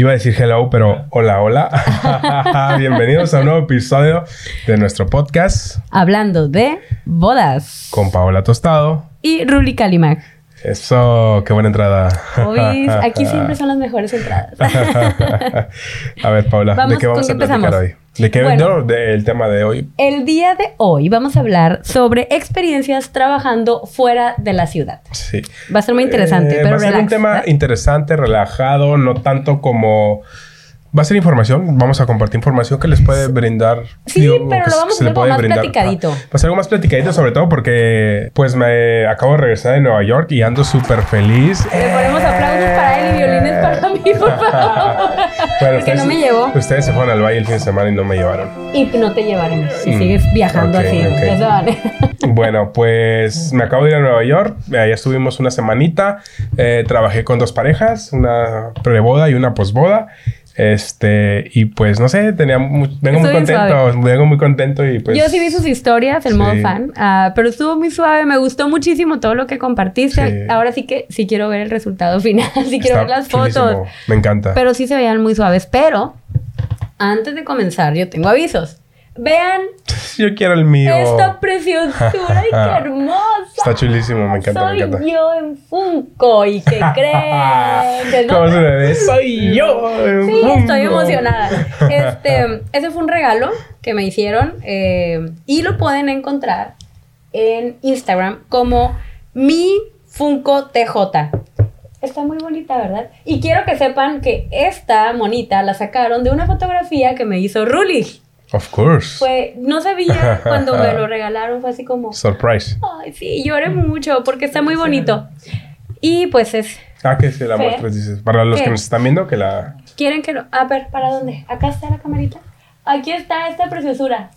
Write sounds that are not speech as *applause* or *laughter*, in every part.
Iba a decir hello, pero hola, hola. *laughs* Bienvenidos a un nuevo episodio de nuestro podcast. Hablando de bodas. Con Paola Tostado. Y Ruli Calimac. Eso, qué buena entrada. aquí *laughs* siempre son las mejores entradas. a ver, Paola, ¿de qué vamos a platicar hoy? ¿De qué bueno, el tema de hoy? El día de hoy vamos a hablar sobre experiencias trabajando fuera de la ciudad. Sí. Va a ser muy interesante, eh, pero Va a ser un tema interesante, relajado, no tanto como Va a ser información, vamos a compartir información que les puede brindar. Sí, pero lo vamos a hacer más platicadito. Va a ser algo más platicadito, sobre todo porque pues me acabo de regresar de Nueva York y ando súper feliz. Le ponemos aplausos para él y violines para mí, por favor. *laughs* Porque no me llevó. Ustedes se fueron al valle el fin de semana y no me llevaron. Y no te llevaremos si mm. sigues viajando así. Eso *laughs* vale. bueno, pues me acabo de ir a Nueva York. Allá estuvimos una semanita. Eh, trabajé con dos parejas, una preboda y una posboda. Este, y pues no sé, tenía vengo muy contento, vengo muy contento y pues. Yo sí vi sus historias, el modo fan, uh, pero estuvo muy suave, me gustó muchísimo todo lo que compartiste. Ahora sí que sí quiero ver el resultado *laughs* final, sí quiero ver las fotos. Me encanta. Pero sí se veían muy suaves, pero antes de comenzar, yo tengo avisos. Vean. Yo quiero el mío. Esta preciosura y qué *laughs* hermosa. Está chulísimo, me encanta, Soy me encanta. yo en Funko y qué *laughs* creen. ¿Cómo se ve? Soy yo en sí, estoy emocionada. *laughs* Este, ese fue un regalo que me hicieron eh, y lo pueden encontrar en Instagram como mi Funko TJ. Está muy bonita, ¿verdad? Y quiero que sepan que esta monita la sacaron de una fotografía que me hizo Ruli. Of course. Fue, no sabía *laughs* cuando me lo regalaron, fue así como... Surprise. Ay, sí, lloré mucho porque está muy bonito. Y pues es... Ah, que se la muestres, dices. Para los que nos están viendo, que la... ¿Quieren que lo...? A ver, ¿para dónde? Acá está la camarita. Aquí está esta preciosura.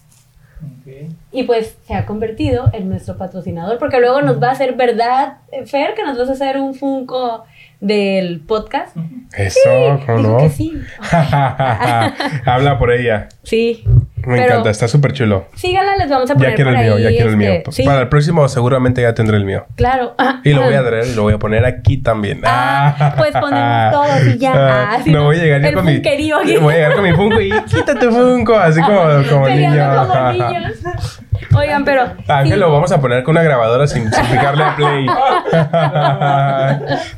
Okay. Y pues se ha convertido en nuestro patrocinador, porque luego nos va a hacer verdad, Fer, que nos vas a hacer un Funko del podcast. Eso, sí, ¿cómo no? Que sí. *laughs* Habla por ella. Sí. Me encanta, está súper chulo. Síganla, les vamos a poner Ya quiero el mío, ya quiero el mío. Para el próximo seguramente ya tendré el mío. Claro. *laughs* Y lo voy a traer y lo voy a poner aquí también. Ah, pues ponemos todo y ya. *laughs* Ah, no, voy a llegar el con mi... Aquí. Voy a llegar con mi Funko y *laughs* quítate Funko, así como, como niño. Como niños. Oigan, pero. Ángel lo vamos a poner con una grabadora sin, picarle a play.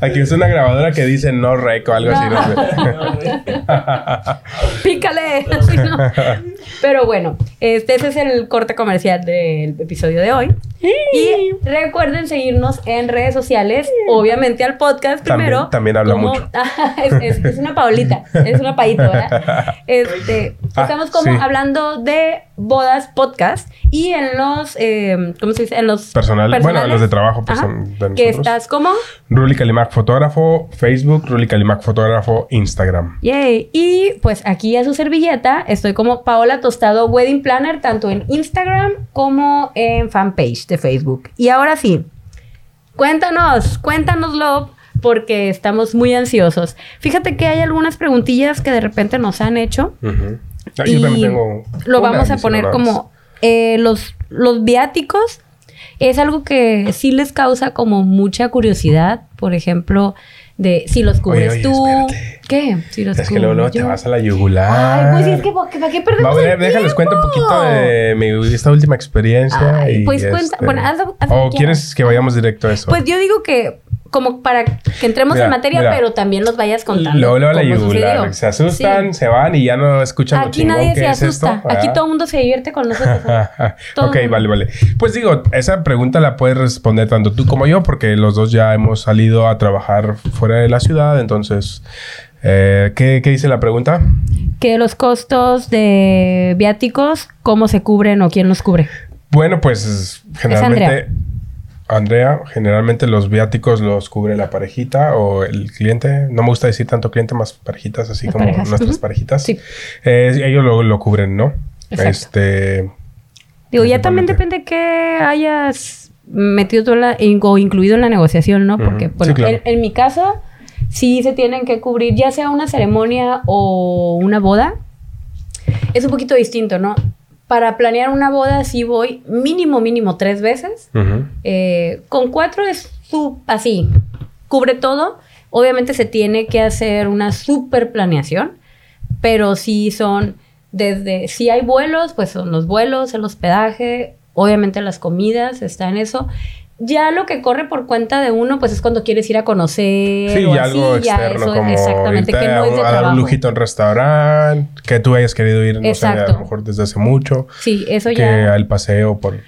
Aquí es una grabadora que dice no rec o algo así. Pícale. Pero bueno, este ese es el corte comercial del episodio de hoy. Y recuerden seguirnos en redes sociales, obviamente al podcast primero. También, habla mucho. *laughs* es, una Paulita, es una paito, ¿verdad? *laughs* Este, ah, estamos como hablando de bodas podcast y en los, eh, ¿cómo se dice? En los personales, bueno, en los de trabajo pues, ¿Que estás como? Ruli Calimac Fotógrafo, Facebook, Ruli Calimac Fotógrafo, Instagram. Yay. Y pues aquí a su servilleta estoy como Paola Tostado Wedding Planner, tanto en Instagram como en fanpage de Facebook. Y ahora sí, cuéntanos, cuéntanoslo porque estamos muy ansiosos. Fíjate que hay algunas preguntillas que de repente nos han hecho. Y tengo lo vamos a poner como eh, los, los viáticos. Es algo que sí les causa como mucha curiosidad. Por ejemplo, de si los cubres tú. ¿Qué? Si los es que luego, te vas a la yugular. Ay, pues es que ¿para qué perdemos a déjales cuento un poquito de mi esta última experiencia. y pues cuenta, este, bueno, haz, ¿O quieres que vayamos directo a eso? Pues yo digo que como para que entremos en materia, pero también los vayas contando. La yugular. Se asustan, se van y ya no escuchan Aquí lo nadie se asusta. Aquí todo el mundo se divierte con nosotros. *laughs* ok, vale, vale. Pues digo, esa pregunta la puedes responder tanto tú como yo, porque los dos ya hemos salido a trabajar fuera de la ciudad. Entonces, eh, ¿qué, ¿qué dice la pregunta? Que los costos de viáticos, ¿cómo se cubren o quién los cubre? Bueno, pues generalmente Andrea, generalmente los viáticos los cubre la parejita o el cliente. No me gusta decir tanto cliente, más parejitas, así como nuestras parejitas. Sí. Eh, ellos lo, cubren, ¿no? Este. Digo, ya también depende que hayas metido tú la, o incluido en la negociación, ¿no? Porque, bueno, en, mi caso, sí se tienen que cubrir, ya sea una ceremonia o una boda. Es un poquito distinto, ¿no? Para planear una boda sí voy mínimo, mínimo tres veces. Eh, con cuatro es su, así, cubre todo. Obviamente se tiene que hacer una super planeación, pero sí son desde, si hay vuelos, pues son los vuelos, el hospedaje, obviamente las comidas, está en eso. Ya lo que corre por cuenta de uno, pues es cuando quieres ir a conocer. Sí, algo externo, como exactamente, que no es de a, un lujito en restaurante, que tú hayas querido ir, no sé, a lo mejor desde hace mucho. Sí, eso ya. Que al paseo por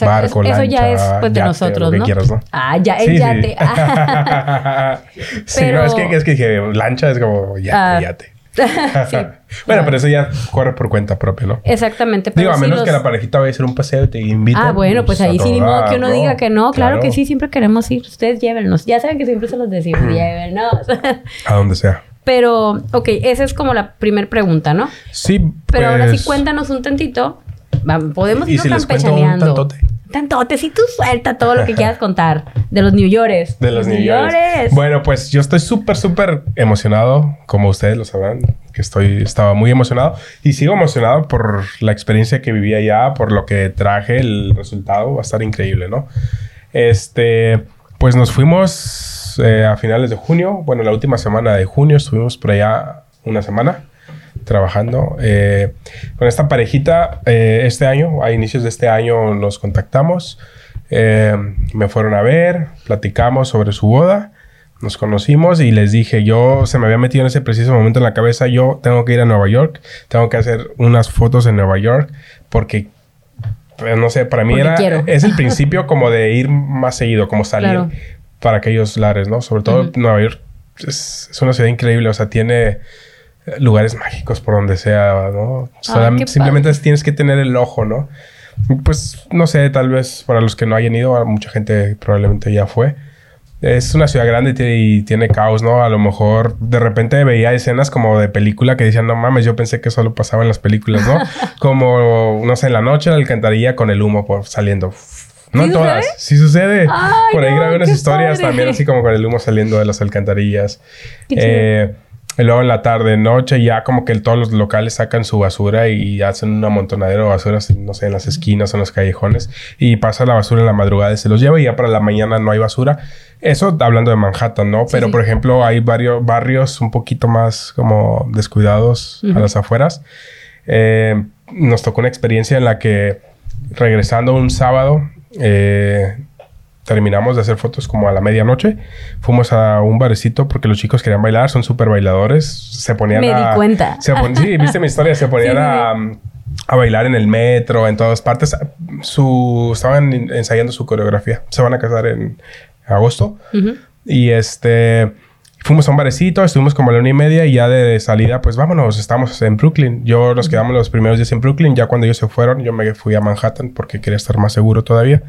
Barco, eso ya es pues, de nosotros, ¿no? Quieras, ¿no? Ah, ya es yate. *laughs* *laughs* sí, no, es que, es que dije, lancha es como yate, ah. yate. *laughs* sí. bueno, pero eso ya corre por cuenta propia, ¿no? Exactamente. Digo, a menos que la parejita vaya a hacer un paseo y te invite. Ah, bueno, pues, ahí sí, ni modo que uno diga que no. Claro, que sí, siempre queremos ir. Ustedes llévenos. Ya saben que siempre se los decimos, llévenos. a donde sea. *laughs* Pero, ok, esa es como la primera pregunta, ¿no? Sí. Pero ahora sí pues cuéntanos un tantito podemos ir campechaneando. Tantote? Tantote, si tú suelta todo lo que quieras contar de los New Yorkers. De los New, Yorkers. Bueno, pues yo estoy súper, súper emocionado, como ustedes lo sabrán, que estoy, estaba muy emocionado y sigo emocionado por la experiencia que viví allá, por lo que traje, el resultado va a estar increíble, ¿no? Este, pues nos fuimos eh, a finales de junio, bueno, la última semana de junio estuvimos por allá una semana trabajando. Eh, con esta parejita, eh, este año, a inicios de este año, nos contactamos. Eh, me fueron a ver, platicamos sobre su boda, nos conocimos y les dije, yo se me había metido en ese preciso momento en la cabeza, yo tengo que ir a Nueva York, tengo que hacer unas fotos en Nueva York, porque, pues, no sé, para mí era, es el *laughs* principio como de ir más seguido, como salir para aquellos lares, ¿no? Sobre todo Nueva York es, es, una ciudad increíble, o sea, tiene lugares mágicos por donde sea, ¿no? simplemente tienes que tener el ojo, ¿no? Pues no sé, tal vez para los que no hayan ido, mucha gente probablemente ya fue. Es una ciudad grande y tiene caos, ¿no? A lo mejor de repente veía escenas como de película que decían, no mames, yo pensé que solo pasaba en las películas, ¿no? *laughs* como, no sé, en la noche la alcantarilla con el humo por saliendo. No en todas, sí sucede. por ahí grabé unas historias también así como con el humo saliendo de las alcantarillas. eh, y luego en la tarde, noche, ya como que todos los locales sacan su basura y hacen un amontonadero de basura, no sé, en las esquinas en los callejones. Y pasa la basura en la madrugada y se los lleva y ya para la mañana no hay basura. Eso hablando de Manhattan, ¿no? Pero por ejemplo, hay varios barrios un poquito más como descuidados a las afueras. Eh, nos tocó una experiencia en la que regresando un sábado, eh, terminamos de hacer fotos como a la medianoche. Fuimos a un barecito porque los chicos querían bailar, son súper bailadores. Se ponían Me a... di cuenta. sí, viste mi historia, se *laughs* ponían a, a, bailar en el metro, en todas partes. Su, estaban ensayando su coreografía. Se van a casar en agosto. Y este... Fuimos a un barecito, estuvimos como a la una y media y ya de salida, pues vámonos, estamos en Brooklyn. Yo nos quedamos los primeros días en Brooklyn, ya cuando ellos se fueron, yo me fui a Manhattan porque quería estar más seguro todavía.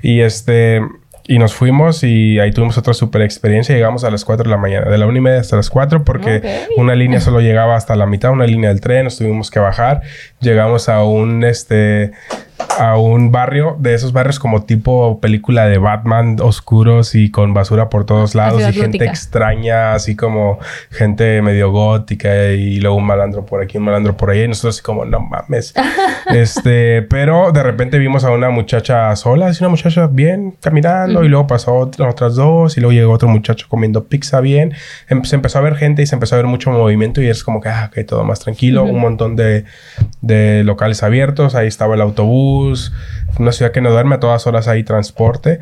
Y este, y nos fuimos y ahí tuvimos otra super experiencia. Llegamos a las 4 de la mañana, de la una y media hasta las 4, porque una línea solo llegaba hasta la mitad, una línea del tren, nos tuvimos que bajar. Llegamos a un, este, a un barrio, de esos barrios como tipo película de Batman, oscuros y con basura por todos lados y gente extraña, así como gente medio gótica y luego un malandro por aquí, un malandro por ahí. Y nosotros así como, no mames. *laughs* este, pero de repente vimos a una muchacha sola, así una muchacha bien caminando y luego pasó otras dos y luego llegó otro muchacho comiendo pizza bien. Em, se empezó a ver gente y se empezó a ver mucho movimiento y es como que, ah, ok, todo más tranquilo. Un montón de, de locales abiertos, ahí estaba el autobús una ciudad que no duerme a todas horas hay transporte.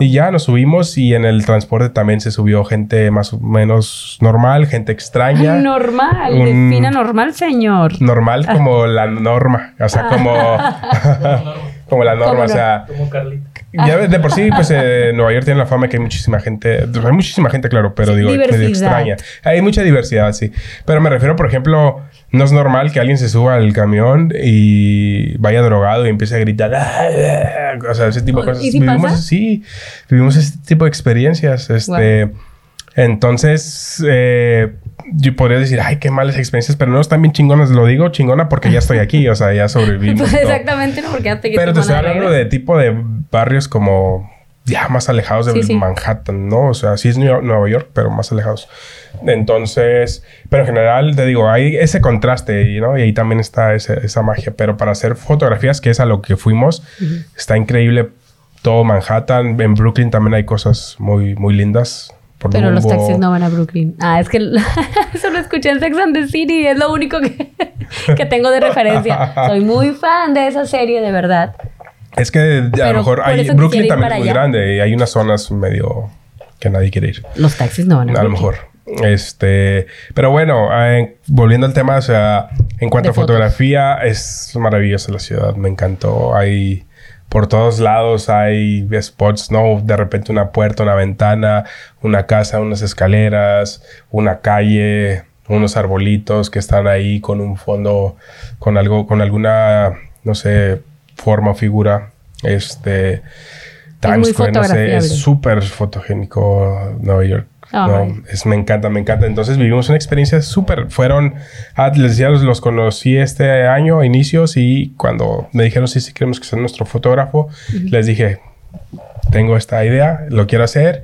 Y ya nos subimos y en el transporte también se subió gente más o menos normal, gente extraña. normal, defina normal, señor. Normal *laughs* como la norma, o sea, como, *laughs* *laughs* como la norma, o sea. Como Carlita. *laughs* Ya de por sí, pues eh, Nueva York tiene la fama que hay muchísima gente, hay muchísima gente, claro, pero digo, medio extraña. Hay mucha diversidad, sí. Pero me refiero, por ejemplo, no es normal que alguien se suba al camión y vaya drogado y empiece a gritar. Ah, o sea, ese tipo de cosas. ¿Y si vivimos, Sí, vivimos ese tipo de experiencias. Este, Entonces, eh, yo podría decir, ay, qué malas experiencias, pero no están bien chingonas. Lo digo chingona porque ya estoy aquí, o sea, ya sobrevivimos. *laughs* Pues exactamente, porque ya te Pero te estoy hablando de tipo de barrios como ya más alejados de Manhattan, ¿no? O sea, sí es Nueva York, pero más alejados. Entonces, pero en general, te digo, hay ese contraste, ¿no? Y ahí también está esa magia. Pero para hacer fotografías, que es a lo que fuimos, está increíble todo Manhattan. En Brooklyn también hay cosas muy, muy lindas. Pero los taxis no van a Brooklyn. Ah, es que eso *laughs* lo escuché en Sex and the City. Es lo único que, *laughs* que tengo de referencia. Soy muy fan de esa serie, de verdad. Es que a lo mejor hay, Brooklyn también es muy grande y hay unas zonas medio que nadie quiere ir. Los taxis no van a A lo mejor. Este, pero bueno, eh, volviendo al tema, o sea, en cuanto a fotografía, es maravillosa la ciudad, me encantó. Hay por todos lados hay spots, ¿no? De repente una puerta, una ventana, una casa, unas escaleras, una calle, unos arbolitos que están ahí con un fondo, con algo, con alguna, no sé, forma o figura. Este, Times Square, no sé, es súper fotogénico Nueva York. No, es, me encanta, me encanta. Entonces vivimos una experiencia súper. Fueron, ah, les decía, los, conocí este año a inicios y cuando me dijeron sí, sí queremos que sea nuestro fotógrafo, les dije, tengo esta idea, lo quiero hacer,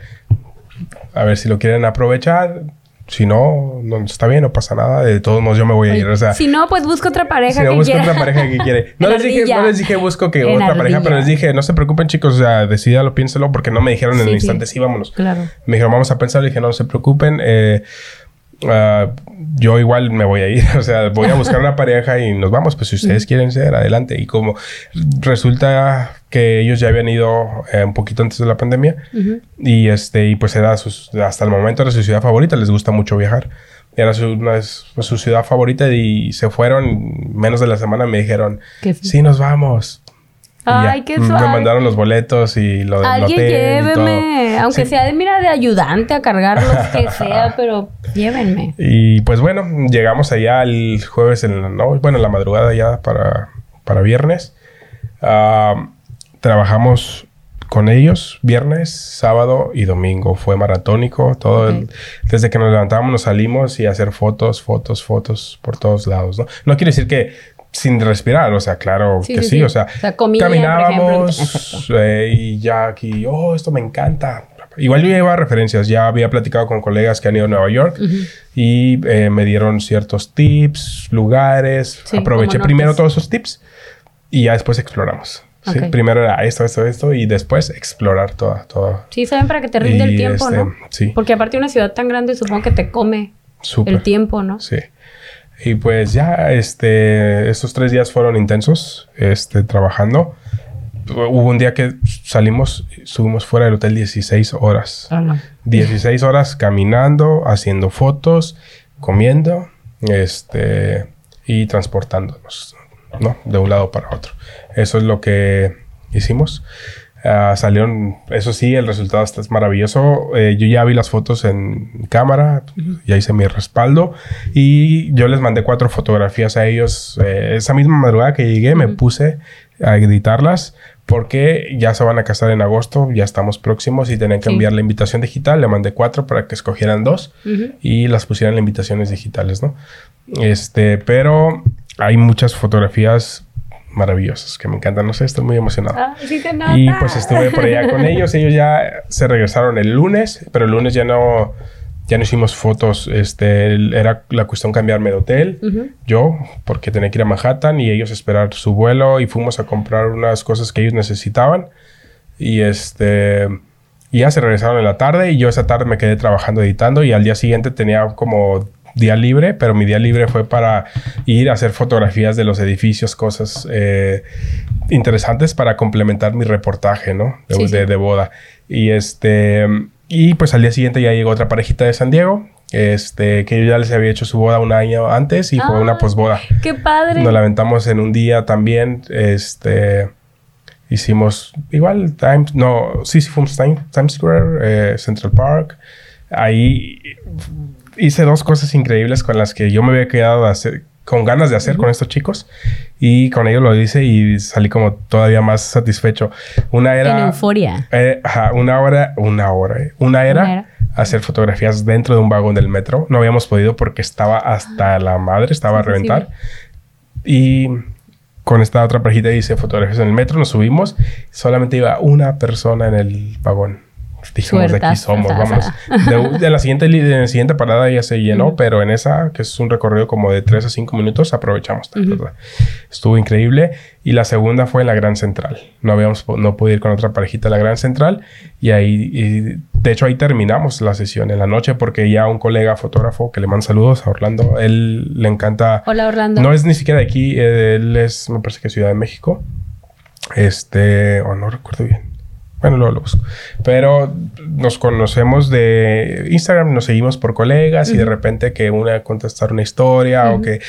a ver si lo quieren aprovechar, si no, no está bien, no pasa nada. De todos modos, yo me voy a ir. O sea, si no, pues busco otra pareja si no, busco otra pareja que quiere. *laughs* No les, dije, no les dije busco que otra pareja, pero les dije, no se preocupen, chicos. O sea, decídalo, piénselo, porque no me dijeron en el instante, sí, vámonos. Claro. Me dijeron, vamos a pensar. Le dije, no se preocupen. Eh, uh, yo igual me voy a ir, *laughs* o sea, voy a buscar una pareja y nos vamos, pues si ustedes quieren ser, adelante. Y como resulta que ellos ya habían ido eh, un poquito antes de la pandemia y este, y pues era hasta el momento era su ciudad favorita, les gusta mucho viajar. Era su, pues, su ciudad favorita y se fueron menos de la semana me dijeron, sí, nos vamos. Ay, qué suave. Me mandaron los boletos y lo Alguien lléveme. Aunque sea de, mira, de ayudante a cargar lo *laughs* que sea, pero llévenme. Y pues bueno, llegamos allá el jueves en la noche, bueno, en la madrugada ya para, para viernes. Ah, trabajamos con ellos viernes, sábado y domingo. Fue maratónico. Todo desde que nos levantábamos nos salimos y hacer fotos, fotos, fotos por todos lados. No, no quiere decir que sin respirar, o sea, claro que sí, o sea, caminábamos *laughs* eh, y ya aquí, oh, esto me encanta. Igual yo llevaba referencias, ya había platicado con colegas que han ido a Nueva York y eh, me dieron ciertos tips, lugares, aproveché primero todos esos tips y ya después exploramos. Primero era esto, esto, esto y después explorar toda, toda. Sí, saben para que te rinde el tiempo, este, ¿no? Sí. Porque aparte de una ciudad tan grande, supongo que te come el tiempo, ¿no? Sí. Y pues ya, este, estos tres días fueron intensos, este, trabajando. Hubo un día que salimos, subimos fuera del hotel 16 horas. 16 horas caminando, haciendo fotos, comiendo, este, y transportándonos, ¿no? De un lado para otro. Eso es lo que hicimos. Ah, salieron, eso sí, el resultado está maravilloso. Eh, yo ya vi las fotos en cámara, ya hice mi respaldo y yo les mandé cuatro fotografías a ellos. Eh, esa misma madrugada que llegué me puse a editarlas porque ya se van a casar en agosto, ya estamos próximos y tenían que enviar la invitación digital. Le mandé cuatro para que escogieran dos y las pusieran en invitaciones digitales, ¿no? Este, pero hay muchas fotografías maravillosas que me encantan. No sé, estoy muy emocionado. Ah, y pues estuve por allá con *laughs* ellos. Ellos ya se regresaron el lunes, pero el lunes ya no, ya no hicimos fotos. Este, era la cuestión cambiarme de hotel. Yo, porque tenía que ir a Manhattan y ellos esperar su vuelo y fuimos a comprar unas cosas que ellos necesitaban. Y este, y ya se regresaron en la tarde y yo esa tarde me quedé trabajando editando y al día siguiente tenía como día libre, pero mi día libre fue para ir a hacer fotografías de los edificios, cosas eh, interesantes para complementar mi reportaje, ¿no? De, de, boda. Y este, y pues al día siguiente ya llegó otra parejita de San Diego. Este, que yo ya les había hecho su boda un año antes y fue una posboda. ¡Qué padre! Nos la aventamos en un día también. Este, hicimos igual Times, no, sí, sí fuimos Times, Times Square, eh, Central Park. Ahí hice dos cosas increíbles con las que yo me había quedado hacer, con ganas de hacer con estos chicos y con ellos lo hice y salí como todavía más satisfecho. Una era... En euforia. Eh, ajá, una hora, una hora, eh. una era, hacer fotografías dentro de un vagón del metro. No habíamos podido porque estaba hasta la madre, estaba a reventar. Y con esta otra parejita hice fotografías en el metro, nos subimos, solamente iba una persona en el vagón dijimos de aquí somos, vámonos. De, la siguiente, de la siguiente parada ya se llenó, pero en esa, que es un recorrido como de 3 a 5 minutos, aprovechamos. Estuvo increíble. Y la segunda fue en la Gran Central. No habíamos, no pude ir con otra parejita a la Gran Central. Y ahí de hecho, ahí terminamos la sesión en la noche porque ya un colega fotógrafo que le manda saludos a Orlando, él le encanta... Hola Orlando. No es ni siquiera de aquí, él es, me parece que Ciudad de México. Este, o no recuerdo bien. Bueno, luego lo busco. Pero nos conocemos de Instagram, nos seguimos por colegas y de repente que una contestar una historia o que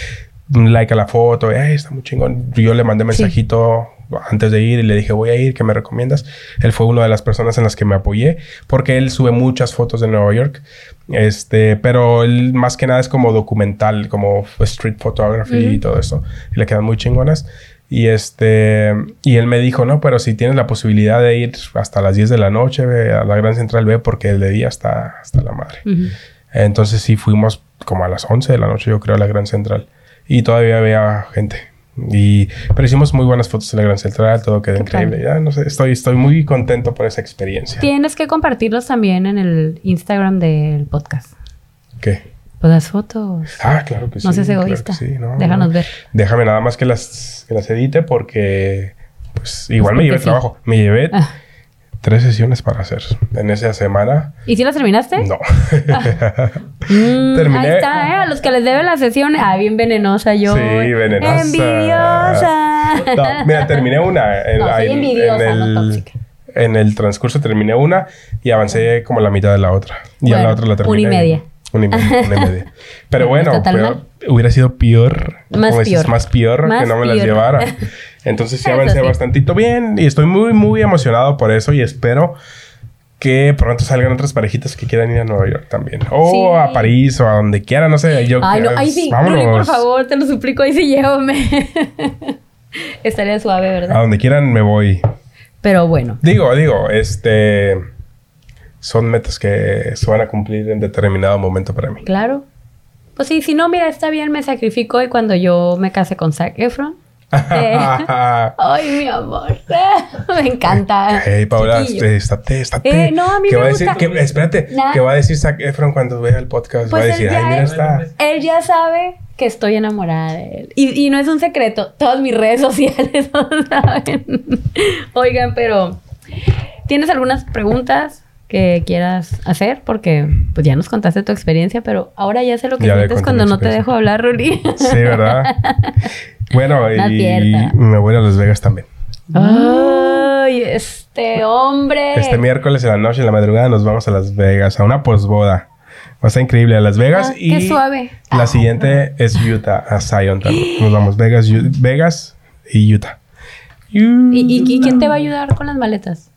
un like a la foto, Ay, está muy chingón. Yo le mandé mensajito antes de ir y le dije, voy a ir, ¿qué me recomiendas? Él fue una de las personas en las que me apoyé porque él sube muchas fotos de Nueva York. Este, pero él más que nada es como documental, como street photography y todo eso. Y le quedan muy chingonas. Y este, y él me dijo, no, pero si tienes la posibilidad de ir hasta las 10 de la noche ve a la Gran Central, ve porque el de día está hasta la madre. Entonces sí fuimos como a las 11 de la noche, yo creo, a la Gran Central. Y todavía había gente. Y, pero hicimos muy buenas fotos en la Gran Central, todo quedó increíble. Ya no sé, estoy, estoy muy contento por esa experiencia. Tienes que compartirlos también en el Instagram del podcast. ¿Qué? Pues las fotos. Ah, claro que sí. No seas egoísta. Déjanos ver. Déjame nada más que las, que las edite porque, pues, igual me llevé trabajo. Me llevé ah tres sesiones para hacer en esa semana. ¿Y si las terminaste? No. *laughs* Mm, Terminé. Ahí está, ¿eh? A los que les debe las sesiones. Ah, bien venenosa yo. Sí, venenosa. Envidiosa. mira, terminé una. *laughs* En, no, soy envidiosa, en el, En el transcurso terminé una y avancé como la mitad de la otra. Y a la otra la terminé. Una y media. Una y media. *laughs* Una y media. Pero bueno, hubiera sido peor. Más peor. más peor que no me las llevara. *laughs* Entonces sí avancé bastantito bien y estoy muy, muy emocionado por eso y espero que pronto salgan otras parejitas que quieran ir a Nueva York también. O a París o a donde quieran, no sé. Yo, Ay, no, ahí sí. por favor, te lo suplico, ahí sí llévame. *laughs* Estaría suave, ¿verdad? A donde quieran me voy. Pero bueno. Digo, digo, este... Son metas que se van a cumplir en determinado momento para mí. Claro. Pues sí, si no, mira, está bien, me sacrifico y cuando yo me case con Zac Efron, *laughs* eh, ay, mi amor. *laughs* me encanta. Hey, Paula, estate, estate. Eh, no, a mí ¿Qué me va gusta. A decir, que, espérate, ¿qué va a decir Zac Efron cuando vea el podcast? Pues va a decir, ay, mira, está. Él ya sabe que estoy enamorada de él. Y, y no es un secreto. Todas mis redes *laughs* sociales lo saben. Oigan, pero... ¿Tienes algunas preguntas? Que quieras hacer, porque pues ya nos contaste tu experiencia, pero ahora ya sé lo que sientes cuando no te dejo hablar, Ruli. Sí, ¿verdad? *laughs* bueno, y me voy a Las Vegas también. Ay, este hombre. Este miércoles en la noche, en la madrugada, nos vamos a Las Vegas, a una posboda. Va a estar increíble a Las Vegas. Ah, y qué suave. La siguiente es Utah, a Zion también. Nos vamos Vegas, Vegas y Utah. ¿Y quién te va a ayudar con las maletas?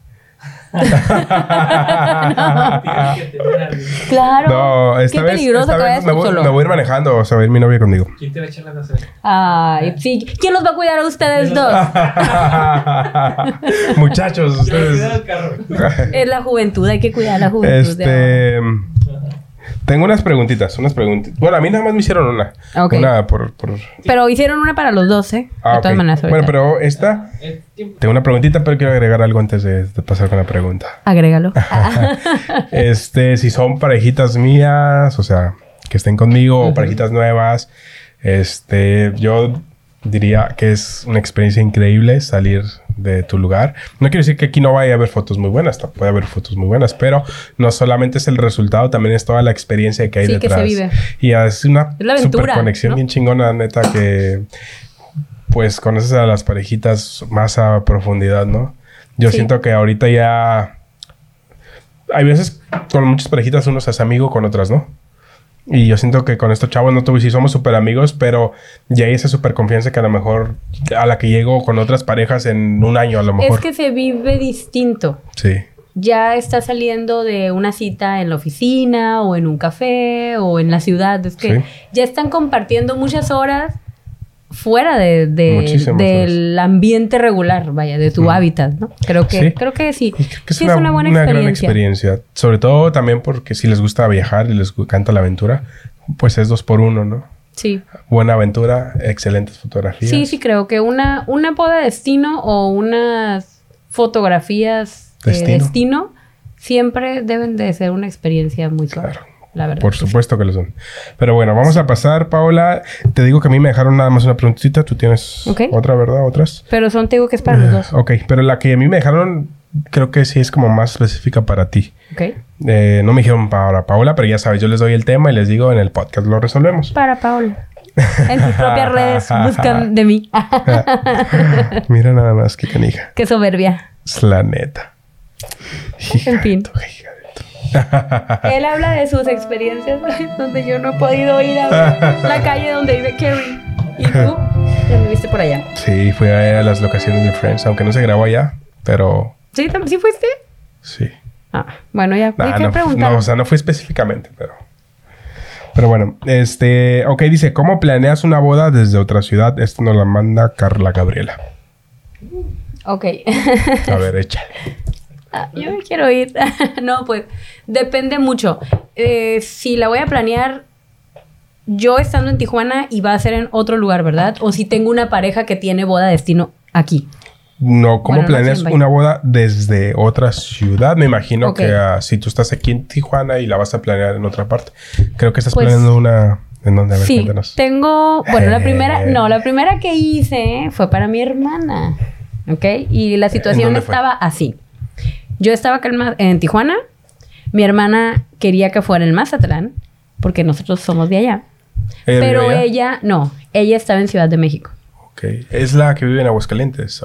*laughs* Claro. No, esta Qué vez, peligroso esta vez me, voy, me voy a ir manejando, o sea, va a ir mi novia conmigo. ¿Quién te va a echar la gasolina? Ay, sí. ¿Quién los va a cuidar a ustedes dos? *laughs* Muchachos, ustedes. es la juventud, hay que cuidar a la juventud. Este. Tengo unas preguntitas, unas preguntitas. Bueno, a mí nada más me hicieron una. Una por, Pero hicieron una para los dos, ¿eh? Ah, de todas maneras. Bueno, pero esta... Tengo una preguntita, pero quiero agregar algo antes de, pasar con la pregunta. Agrégalo. *laughs* *laughs* este, si son parejitas mías, o sea, que estén conmigo, o parejitas nuevas, este, yo diría que es una experiencia increíble salir de tu lugar. No quiero decir que aquí no vaya a haber fotos muy buenas, puede haber fotos muy buenas, pero no solamente es el resultado, también es toda la experiencia que hay detrás. Que se vive. Y es una super conexión bien chingona, neta, que pues conoces a las parejitas más a profundidad, ¿no? Yo siento que ahorita ya hay veces con muchas parejitas uno se hace amigo con otras, ¿no? Y yo siento que con estos chavos no tuve, sí somos súper amigos, pero ya hay esa súper confianza que a lo mejor a la que llego con otras parejas en un año a lo mejor. Es que se vive distinto. Sí. Ya está saliendo de una cita en la oficina o en un café o en la ciudad. Es que ya están compartiendo muchas horas fuera de, del ambiente regular, vaya, de tu hábitat, ¿no? Creo que sí. Creo que sí. es, una, buena una gran experiencia. Sobre todo también porque si les gusta viajar y les encanta la aventura, pues es dos por uno, ¿no? Sí. Buena aventura, excelentes fotografías. Sí, sí, creo que una, una poda de destino o unas fotografías de destino siempre deben de ser una experiencia muy clara. Por supuesto que lo son. Pero bueno, vamos a pasar, Paola. Te digo que a mí me dejaron nada más una preguntita. Tú tienes otra, ¿verdad? Otras. Pero son, te digo que es para los dos. Ok, pero la que a mí me dejaron creo que sí es como más específica para ti. Ok. Eh, no me dijeron para Paola, pero ya sabes, yo les doy el tema y les digo en el podcast lo resolvemos. Para Paola. En tus propias redes *laughs* buscan de mí. *laughs* Mira nada más qué canija. Qué soberbia. Es la neta. en fin. *laughs* Él habla de sus experiencias *laughs* donde yo no he podido ir a ver la *laughs* calle donde vive Kerry. ¿Y tú? ¿Ya viste por allá? Sí, fui a ver a las locaciones de Friends, aunque no se grabó allá, pero... ¿Sí? ¿Sí fuiste? Sí. Ah, bueno, ya. Nah, no, no, o sea, no fui específicamente, pero... Pero bueno, este... Ok, dice, ¿cómo planeas una boda desde otra ciudad? Esto nos la manda Carla Gabriela. Ok. a ver, échale. Ah, yo me quiero ir. *laughs* no, pues depende mucho. Eh, si la voy a planear yo estando en Tijuana y va a ser en otro lugar, ¿verdad? O si tengo una pareja que tiene boda destino aquí. No, ¿cómo planeas una boda desde otra ciudad? Me imagino que ah, si tú estás aquí en Tijuana y la vas a planear en otra parte. Creo que estás pues planeando una... ¿En dónde? A ver, sí, tengo... Bueno, la primera... Eh. No, la primera que hice fue para mi hermana. ¿Ok? Y la situación estaba así. Yo estaba acá en, Tijuana. Mi hermana quería que fuera en Mazatlán, porque nosotros somos de allá. Pero ella, no, ella estaba en Ciudad de México. Ok. Es la que vive en Aguascalientes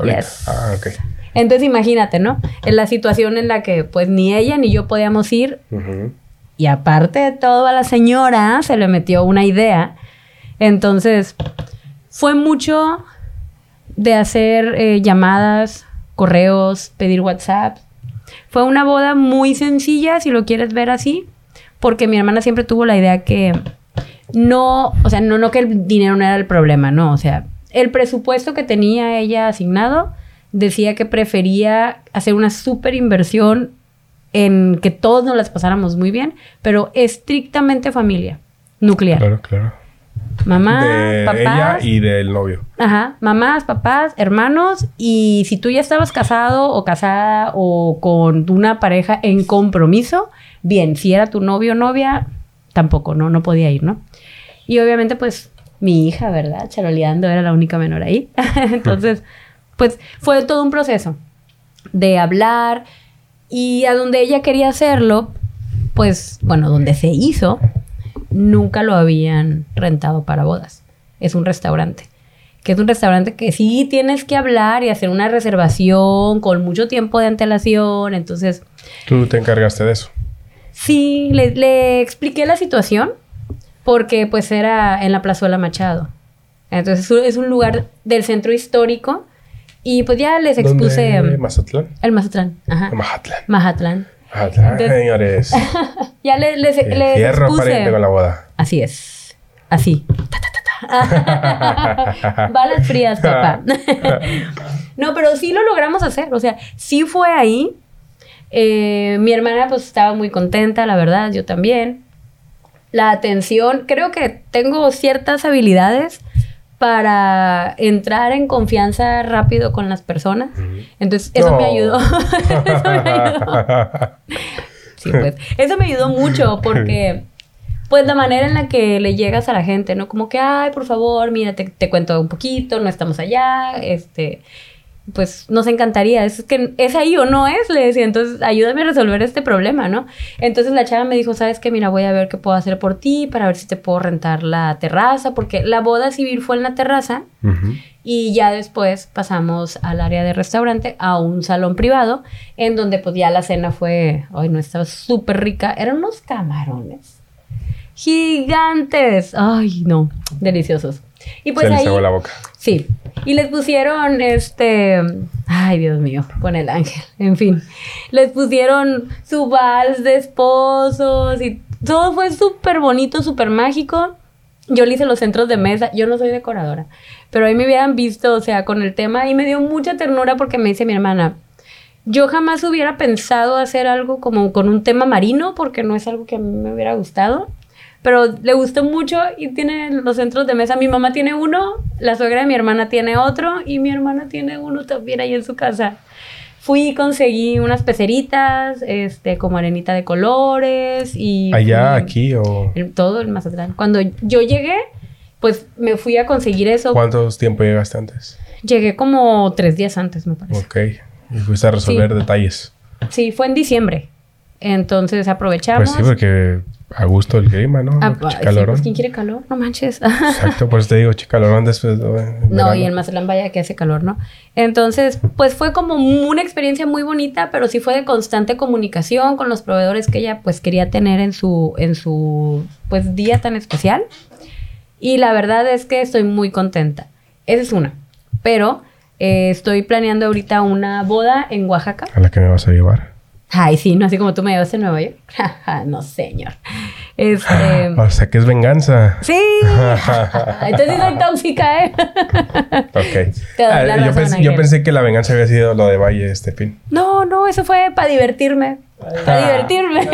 Ah, ok. Entonces imagínate, ¿no? En la situación en la que pues ni ella ni yo podíamos ir. Y aparte de todo a la señora se le metió una idea. Entonces fue mucho de hacer eh, llamadas, correos, pedir WhatsApp. Fue una boda muy sencilla, si lo quieres ver así, porque mi hermana siempre tuvo la idea que no, o sea, no, no que el dinero no era el problema, no, o sea, el presupuesto que tenía ella asignado decía que prefería hacer una súper inversión en que todos nos las pasáramos muy bien, pero estrictamente familia, nuclear. Claro, claro. Mamá, de papás. Ella y del novio. Ajá. Mamás, papás, hermanos. Y si tú ya estabas casado o casada o con una pareja en compromiso, bien. Si era tu novio o novia, tampoco, no, no podía ir, ¿no? Y obviamente, pues, mi hija, ¿verdad? Charoleando era la única menor ahí. *laughs* Entonces, pues, fue todo un proceso de hablar. Y a donde ella quería hacerlo, pues, bueno, donde se hizo, nunca lo habían rentado para bodas. Es un restaurante. Que es un restaurante que sí tienes que hablar y hacer una reservación con mucho tiempo de antelación. Entonces. ¿Tú te encargaste de eso? Sí, le, expliqué la situación porque pues era en la Plazuela Machado. Entonces es un lugar del centro histórico y pues ya les expuse... ¿Dónde? ¿Mazatlán? El Mazatlán, ajá. Mazatlán. Mazatlán. Señores. *laughs* ya les, les, les con la boda. Así es. Así. *laughs* Balas frías, papá. *laughs* no, pero sí lo logramos hacer. O sea, sí fue ahí. Eh, mi hermana pues estaba muy contenta, la verdad, yo también. La atención, creo que tengo ciertas habilidades para entrar en confianza rápido con las personas. Entonces, eso me ayudó. *laughs* eso me ayudó. sí, pues, eso me ayudó mucho porque pues la manera en la que le llegas a la gente, ¿no? Como que, ay, por favor, mira, te, te cuento un poquito, no estamos allá, este, pues nos encantaría. Es que es ahí o no es, le decía. Entonces, ayúdame a resolver este problema, ¿no? Entonces la chava me dijo, ¿sabes qué? Mira, voy a ver qué puedo hacer por ti para ver si te puedo rentar la terraza, porque la boda civil fue en la terraza y ya después pasamos al área de restaurante, a un salón privado, en donde pues ya la cena fue, ay, no, estaba súper rica. Eran unos camarones gigantes. Ay, no, deliciosos. Y pues Se ahí, la boca. Sí. Y les pusieron este. Ay, Dios mío, con el ángel. En fin. Les pusieron su vals de esposos y todo fue súper bonito, súper mágico. Yo le hice los centros de mesa. Yo no soy decoradora. Pero ahí me hubieran visto, o sea, con el tema. Y me dio mucha ternura porque me dice mi hermana. Yo jamás hubiera pensado hacer algo como con un tema marino porque no es algo que a mí me hubiera gustado pero le gustó mucho y tiene los centros de mesa. Mi mamá tiene uno, la suegra de mi hermana tiene otro y mi hermana tiene uno también ahí en su casa. Fui y conseguí unas peceritas, este, como arenita de colores y... ¿Allá, aquí o...? todo el Mazatlán. Cuando yo llegué, pues me fui a conseguir eso. ¿Cuántos tiempo llegaste antes? Llegué como tres días antes, me parece. Ok. Y fuiste a resolver detalles. Sí, fue en diciembre. Entonces aprovechamos. Pues sí, porque a gusto el clima, ¿no? Ah, pues, ¿Quién quiere calor? No manches. Exacto, por eso te digo, calorón después. no, y en Mazatlán vaya que hace calor, ¿no? Entonces, pues fue como una experiencia muy bonita, pero sí fue de constante comunicación con los proveedores que ella pues quería tener en su, en su pues día tan especial. Y la verdad es que estoy muy contenta. Esa es una. Pero eh, estoy planeando ahorita una boda en Oaxaca. ¿A la que me vas a llevar? Ay, sí, no así como tú me llevaste a Nueva York. *laughs* no, señor. Este... *laughs* O sea, que es venganza. Sí. *laughs* Entonces soy tóxica, ¿eh? ok. Ah, yo, pensé, que la venganza había sido lo de Valle este fin. No, no, eso fue para divertirme. Para ah. divertirme.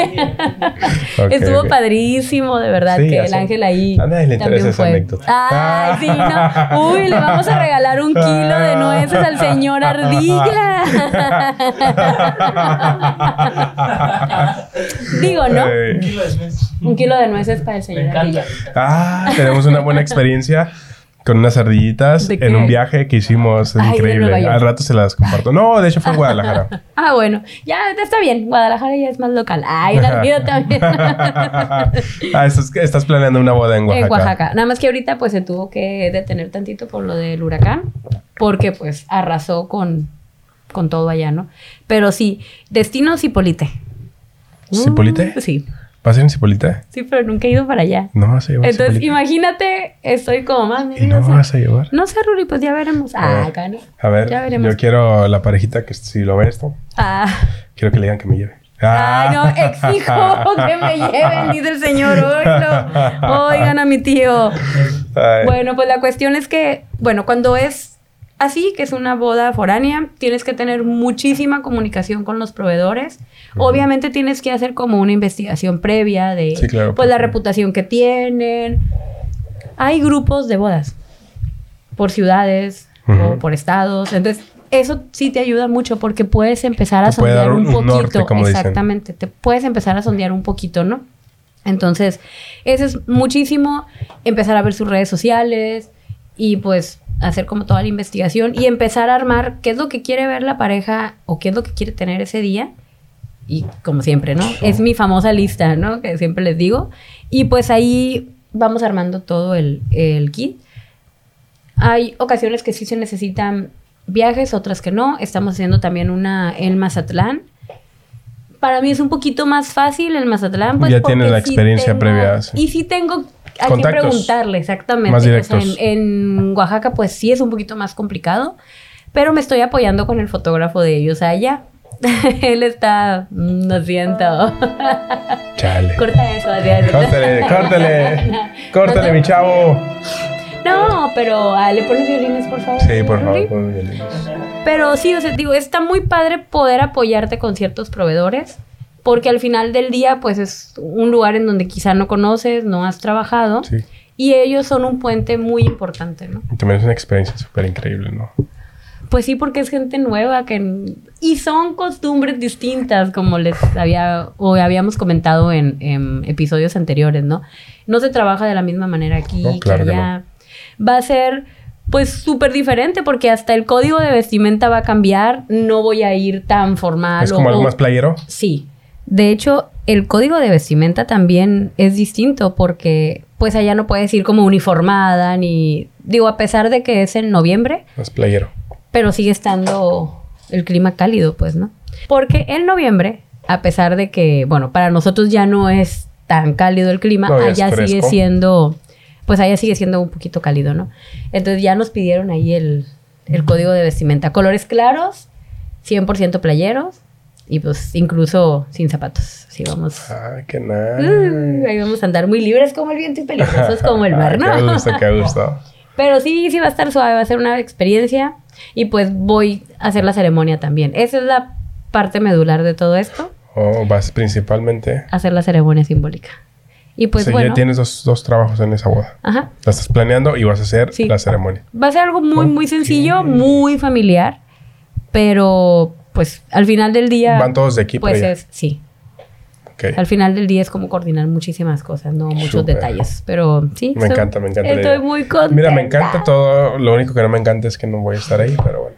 *laughs* Estuvo padrísimo, de verdad, que el ángel ahí. A nadie le interesa esa anécdota. Ay, sí, no. *laughs* Uy, le vamos a regalar un kilo de nueces al señor Ardilla. *laughs* Digo, ¿no? Un kilo de nueces. Un kilo de nueces para el señor Ardilla. Ah, tenemos una buena experiencia con unas ardillitas en un viaje que hicimos. Increíble. Al rato se las comparto. No, de hecho fue en *laughs* Guadalajara. ah, bueno. Ya está bien. Guadalajara ya es más local. Ay, la *laughs* ardilla también. ah, estás, estás, planeando una boda en Oaxaca. En Oaxaca. Nada más que ahorita pues se tuvo que detener tantito por lo del huracán. Porque pues arrasó con, con todo allá, ¿no? Pero sí, destino Cipolite. ¿Cipolite? Uh, sí. ¿Vas a ir en Cipolita? Sí, pero nunca he ido para allá. No vas a llevar Entonces, imagínate, estoy como más... ¿Y no vas a llevar? No sé, Ruri, pues ya veremos. Ah, Cani. A ver, ya veremos. yo quiero la parejita que si lo ve esto, ah. quiero que le digan que me lleve. Ay, no, exijo *laughs* que me lleven, dice el señor. Oigan a mi tío. Bueno, pues la cuestión es que, bueno, cuando es Así que es una boda foránea, tienes que tener muchísima comunicación con los proveedores. Obviamente tienes que hacer como una investigación previa de pues la reputación que tienen. Hay grupos de bodas por ciudades o por estados. Entonces, eso sí te ayuda mucho porque puedes empezar a sondear un, poquito. Exactamente, te puedes empezar a sondear un poquito, ¿no? Entonces, eso es muchísimo empezar a ver sus redes sociales y pues hacer como toda la investigación y empezar a armar qué es lo que quiere ver la pareja o qué es lo que quiere tener ese día. Y como siempre, ¿no? Es mi famosa lista, ¿no? Que siempre les digo. Y pues ahí vamos armando todo el, el kit. Hay ocasiones que sí se necesitan viajes, otras que no. Estamos haciendo también una en Mazatlán. Para mí es un poquito más fácil el Mazatlán. Pues, ya tienes la experiencia previa. Y sí tengo hay que preguntarle, exactamente. en, Oaxaca, pues sí es un poquito más complicado, pero me estoy apoyando con el fotógrafo de ellos allá. *laughs* Él está. Mm, lo siento. Chale. Corta eso, Córtale, córtale. *laughs* córtale, mi chavo. No, pero ah, le pones violines, por favor. Sí, por favor, pones violines. Pero sí, o sea, digo, está muy padre poder apoyarte con ciertos proveedores porque al final del día, pues es un lugar en donde quizá no conoces, no has trabajado. Y ellos son un puente muy importante, ¿no? Y también es una experiencia súper increíble, ¿no? Pues sí, porque es gente nueva que... Y son costumbres distintas, como les había o habíamos comentado en, episodios anteriores, ¿no? No se trabaja de la misma manera aquí que allá. Va a ser pues súper diferente porque hasta el código de vestimenta va a cambiar. No voy a ir tan formal. ¿Es como algo más playero? Sí. De hecho, el código de vestimenta también es distinto porque pues allá no puedes ir como uniformada ni digo a pesar de que es en noviembre. Más playero. Pero sigue estando el clima cálido, pues, ¿no? Porque en noviembre, a pesar de que, bueno, para nosotros ya no es tan cálido el clima, allá sigue siendo, pues allá sigue siendo un poquito cálido, ¿no? Entonces ya nos pidieron ahí el, el código de vestimenta. Colores claros, 100% playeros, y pues incluso sin zapatos. Así vamos. ¡Ay, qué nada. Uh, ahí vamos a andar muy libres como el viento y peligrosos como el *laughs* mar, ¿no? qué gusto, qué gusto. Pero sí, sí va a estar suave, va a ser una experiencia. Y pues voy a hacer la ceremonia también. Esa es la parte medular de todo esto. Oh, vas principalmente. A hacer la ceremonia simbólica. Y pues bueno. ya tienes dos, dos, trabajos en esa boda. Ajá. La estás planeando y vas a hacer la ceremonia. Va a ser algo muy, muy sencillo, muy familiar. Pero pues al final del día... Van todos de equipo. Pues es, sí. Al final del día es como coordinar muchísimas cosas, no muchos detalles. Pero sí. Me encanta, me encanta. Estoy muy contenta. Mira, me encanta todo. Lo único que no me encanta es que no voy a estar ahí, pero bueno.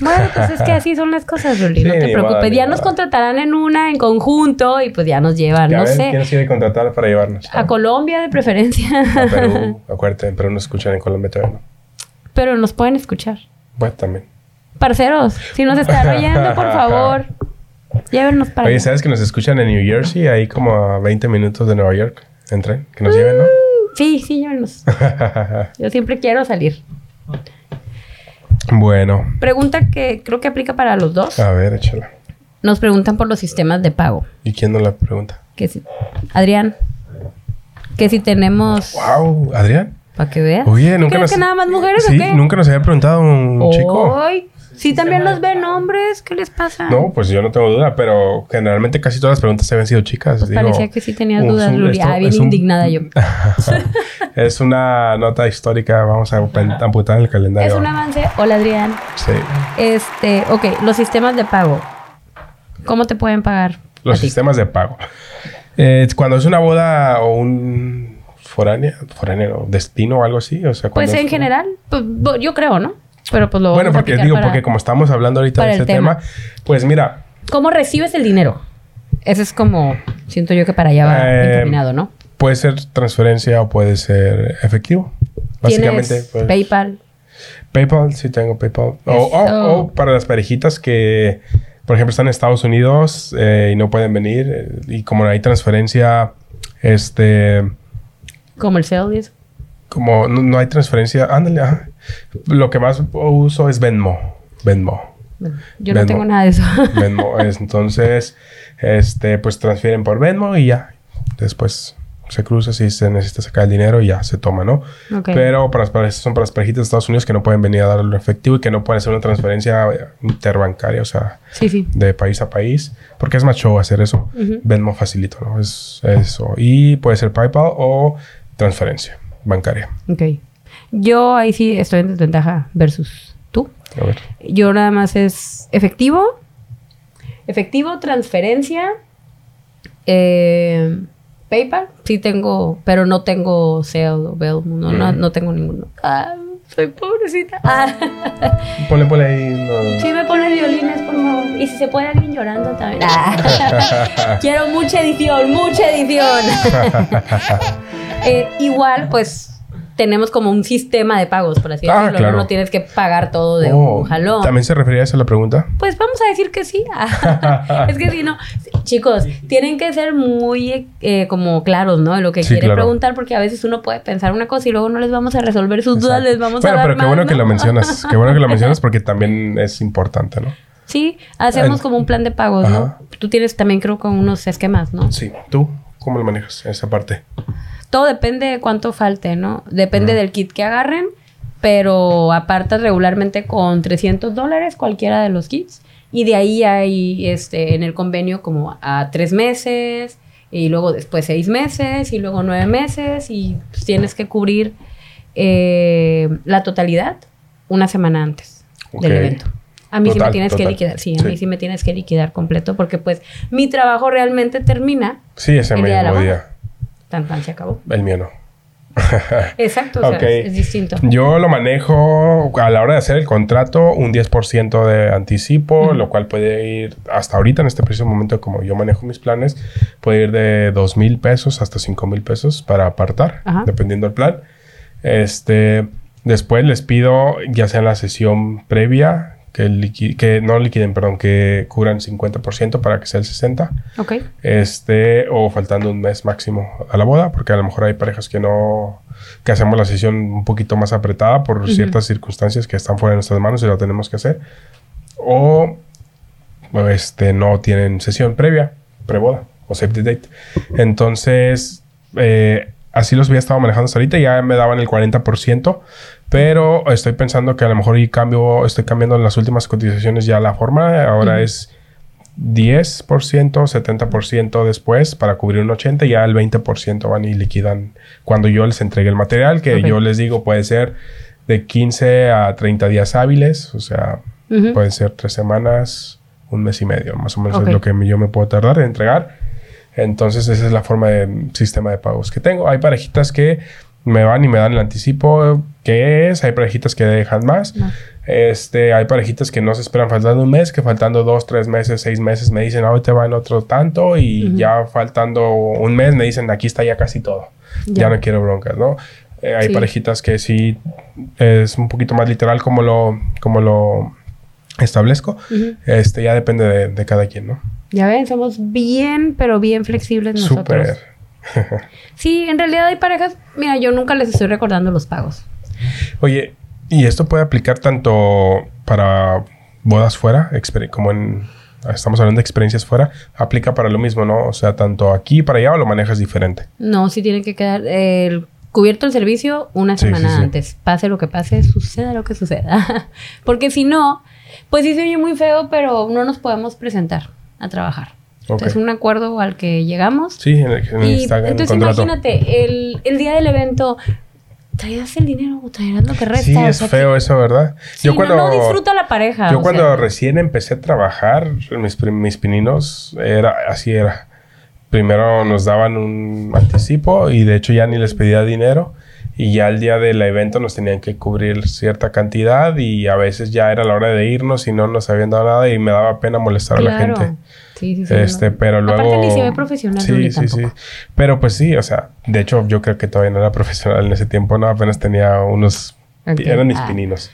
Bueno, pues es que así son las cosas, Ruli. no *laughs* te preocupes. ya nos contratarán en una, en conjunto, y pues ya nos llevan, no sé. ¿Quién nos quiere contratar para llevarnos? A Colombia, de preferencia. A Perú, *laughs* acuérdate, pero nos escuchan en Colombia todavía, Pero nos pueden escuchar. Bueno, también. Parceros, si nos están *laughs* oyendo, por favor, llévenos para Oye, ¿sabes que nos escuchan en New Jersey? Ahí como a 20 minutos de Nueva York. Entren, que nos lleven, ¿no? Mm, sí, sí, llévenos. *laughs* Yo siempre quiero salir. Bueno. Pregunta que creo que aplica para los dos. A ver, échala. Nos preguntan por los sistemas de pago. ¿Y quién nos la pregunta? Que si, Adrián. Que si tenemos. ¡Wow! ¿Adrián? Para que veas. Oye, nunca nos. que nada más mujeres sí, o qué? nunca nos había preguntado un chico. Sí, también los ven hombres. ¿Qué les pasa? No, pues yo no tengo duda, pero generalmente casi todas las preguntas se habían sido chicas. Pues parecía que sí tenías dudas, Luli. Ah, bien indignada yo. *laughs* es una nota histórica. Vamos a amputar el calendario. Es un avance. Hola, Adrián. Sí. Este, ok, los sistemas de pago. ¿Cómo te pueden pagar? Los sistemas de pago. Eh, cuando es una boda o un foráneo, foráneo, destino o algo así, o sea, pues en general, pues, yo creo, ¿no? Pero pues lo Bueno, porque digo, porque como estamos hablando ahorita de ese tema. pues mira. ¿Cómo recibes el dinero? Ese es como, siento yo que para allá va eh, encaminado, ¿no? Puede ser transferencia o puede ser efectivo. Básicamente. Pues, PayPal. PayPal, sí tengo PayPal. O, para las parejitas que, por ejemplo, están en Estados Unidos eh, y no pueden venir. Eh, y como no hay transferencia, este... Comercial, ¿y eso? como no, hay transferencia, ándale, lo que más uso es Venmo. Venmo. Yo no tengo nada de eso. *laughs* Venmo es, entonces, este, pues transfieren por Venmo y ya. Después se cruza si se necesita sacar el dinero y ya se toma, ¿no? Pero para, para, son para las parejitas de Estados Unidos que no pueden venir a darlo efectivo y que no pueden hacer una transferencia interbancaria, o sea, de país a país, porque es más show hacer eso. Venmo facilito, ¿no? Es eso. Y puede ser PayPal o transferencia bancaria. Ok. Yo ahí sí estoy en desventaja versus tú. A ver. Yo nada más es efectivo, efectivo, transferencia, eh, PayPal, sí tengo, pero no tengo Sale o Bell, no, no, tengo ninguno. Ah, soy pobrecita. Ah. *laughs* Ponle, ponle ahí. Sí, me pone violines, por favor. Y si se puede alguien llorando también. Ah. *laughs* Quiero mucha edición, mucha edición. *laughs* Eh, igual, pues tenemos como un sistema de pagos, por así ah, decirlo. No tienes que pagar todo de un oh, jalón. ¿También se refería a eso la pregunta? Pues vamos a decir que sí. *laughs* es que si no, chicos, tienen que ser muy eh, como claros, ¿no? lo que quieren preguntar, porque a veces uno puede pensar una cosa y luego no les vamos a resolver sus dudas, les vamos a dar pero qué bueno que lo mencionas. Qué bueno que lo mencionas *laughs* porque también es importante, ¿no? Sí, hacemos como un plan de pagos, ¿no? Tú tienes también creo con unos esquemas, ¿no? Sí. ¿Tú cómo lo manejas esa parte? Todo depende de cuánto falte, ¿no? Depende del kit que agarren, pero apartas regularmente con 300 dólares cualquiera de los kits. Y de ahí hay este, en el convenio como a tres meses, y luego después seis meses, y luego nueve meses, y pues, tienes que cubrir eh, la totalidad una semana antes del evento. A mí sí me tienes que liquidar, sí, a mí sí me tienes que liquidar completo porque pues mi trabajo realmente termina sí, ese el día día. Tan tan se acabó. El mío no. *laughs* Exacto, o sea, es, distinto. Yo lo manejo a la hora de hacer el contrato un 10% de anticipo, lo cual puede ir hasta ahorita en este preciso momento como yo manejo mis planes, puede ir de 2 mil pesos hasta 5 mil pesos para apartar, dependiendo del plan. Este, después les pido ya sea en la sesión previa que, que no liquiden, perdón, que curan 50% para que sea el 60%. Ok. Este, o faltando un mes máximo a la boda, porque a lo mejor hay parejas que no, que hacemos la sesión un poquito más apretada por ciertas circunstancias que están fuera de nuestras manos y lo tenemos que hacer. O, este, no tienen sesión previa, preboda o safety date. Entonces, eh, así los había estado manejando hasta ahorita, ya me daban el 40%, pero estoy pensando que a lo mejor y cambio, estoy cambiando en las últimas cotizaciones ya la forma. Ahora es 10%, 70% después para cubrir un 80% y ya el 20% van y liquidan cuando yo les entregue el material, que yo les digo puede ser de 15 a 30 días hábiles, o sea, pueden ser tres semanas, un mes y medio, más o menos es lo que yo me puedo tardar en entregar. Entonces esa es la forma de sistema de pagos que tengo. Hay parejitas que me van y me dan el anticipo qué es, hay parejitas que dejan más. Este, hay parejitas que no se esperan faltando un mes, que faltando dos, tres meses, seis meses me dicen, te va en otro tanto y ya faltando un mes me dicen, aquí está ya casi todo. Ya, no quiero broncas, ¿no? Eh, hay parejitas que sí es un poquito más literal como lo, como lo establezco. Este, ya depende de, cada quien, ¿no? Ya ven, somos bien, pero bien flexibles nosotros. Súper. Sí, en realidad hay parejas, mira, yo nunca les estoy recordando los pagos. Oye, y esto puede aplicar tanto para bodas fuera, como en estamos hablando de experiencias fuera, aplica para lo mismo, ¿no? O sea, tanto aquí para allá o lo manejas diferente. No, sí tiene que quedar el cubierto el servicio una semana antes. Pase lo que pase, suceda lo que suceda. *laughs* Porque si no, pues sí se oye muy feo, pero no nos podemos presentar a trabajar. Es un acuerdo al que llegamos. Sí, en el, en y, Entonces imagínate, el, el día del evento traerás el dinero o traerás lo que resta. Sí, es feo eso, ¿verdad? yo cuando, no, disfruta la pareja. Yo cuando recién empecé a trabajar, mis, mis pininos, era, así era. Primero nos daban un anticipo y de hecho ya ni les pedía dinero y ya el día del evento nos tenían que cubrir cierta cantidad y a veces ya era la hora de irnos y no nos habían dado nada y me daba pena molestar a la gente. Sí, sí, sí. Este, pero luego... Aparte ni se ve profesional. Sí, sí, sí. Pero pues sí, o sea, de hecho yo creo que todavía no era profesional en ese tiempo, ¿no? Apenas tenía unos... Eran mis ah. pininos.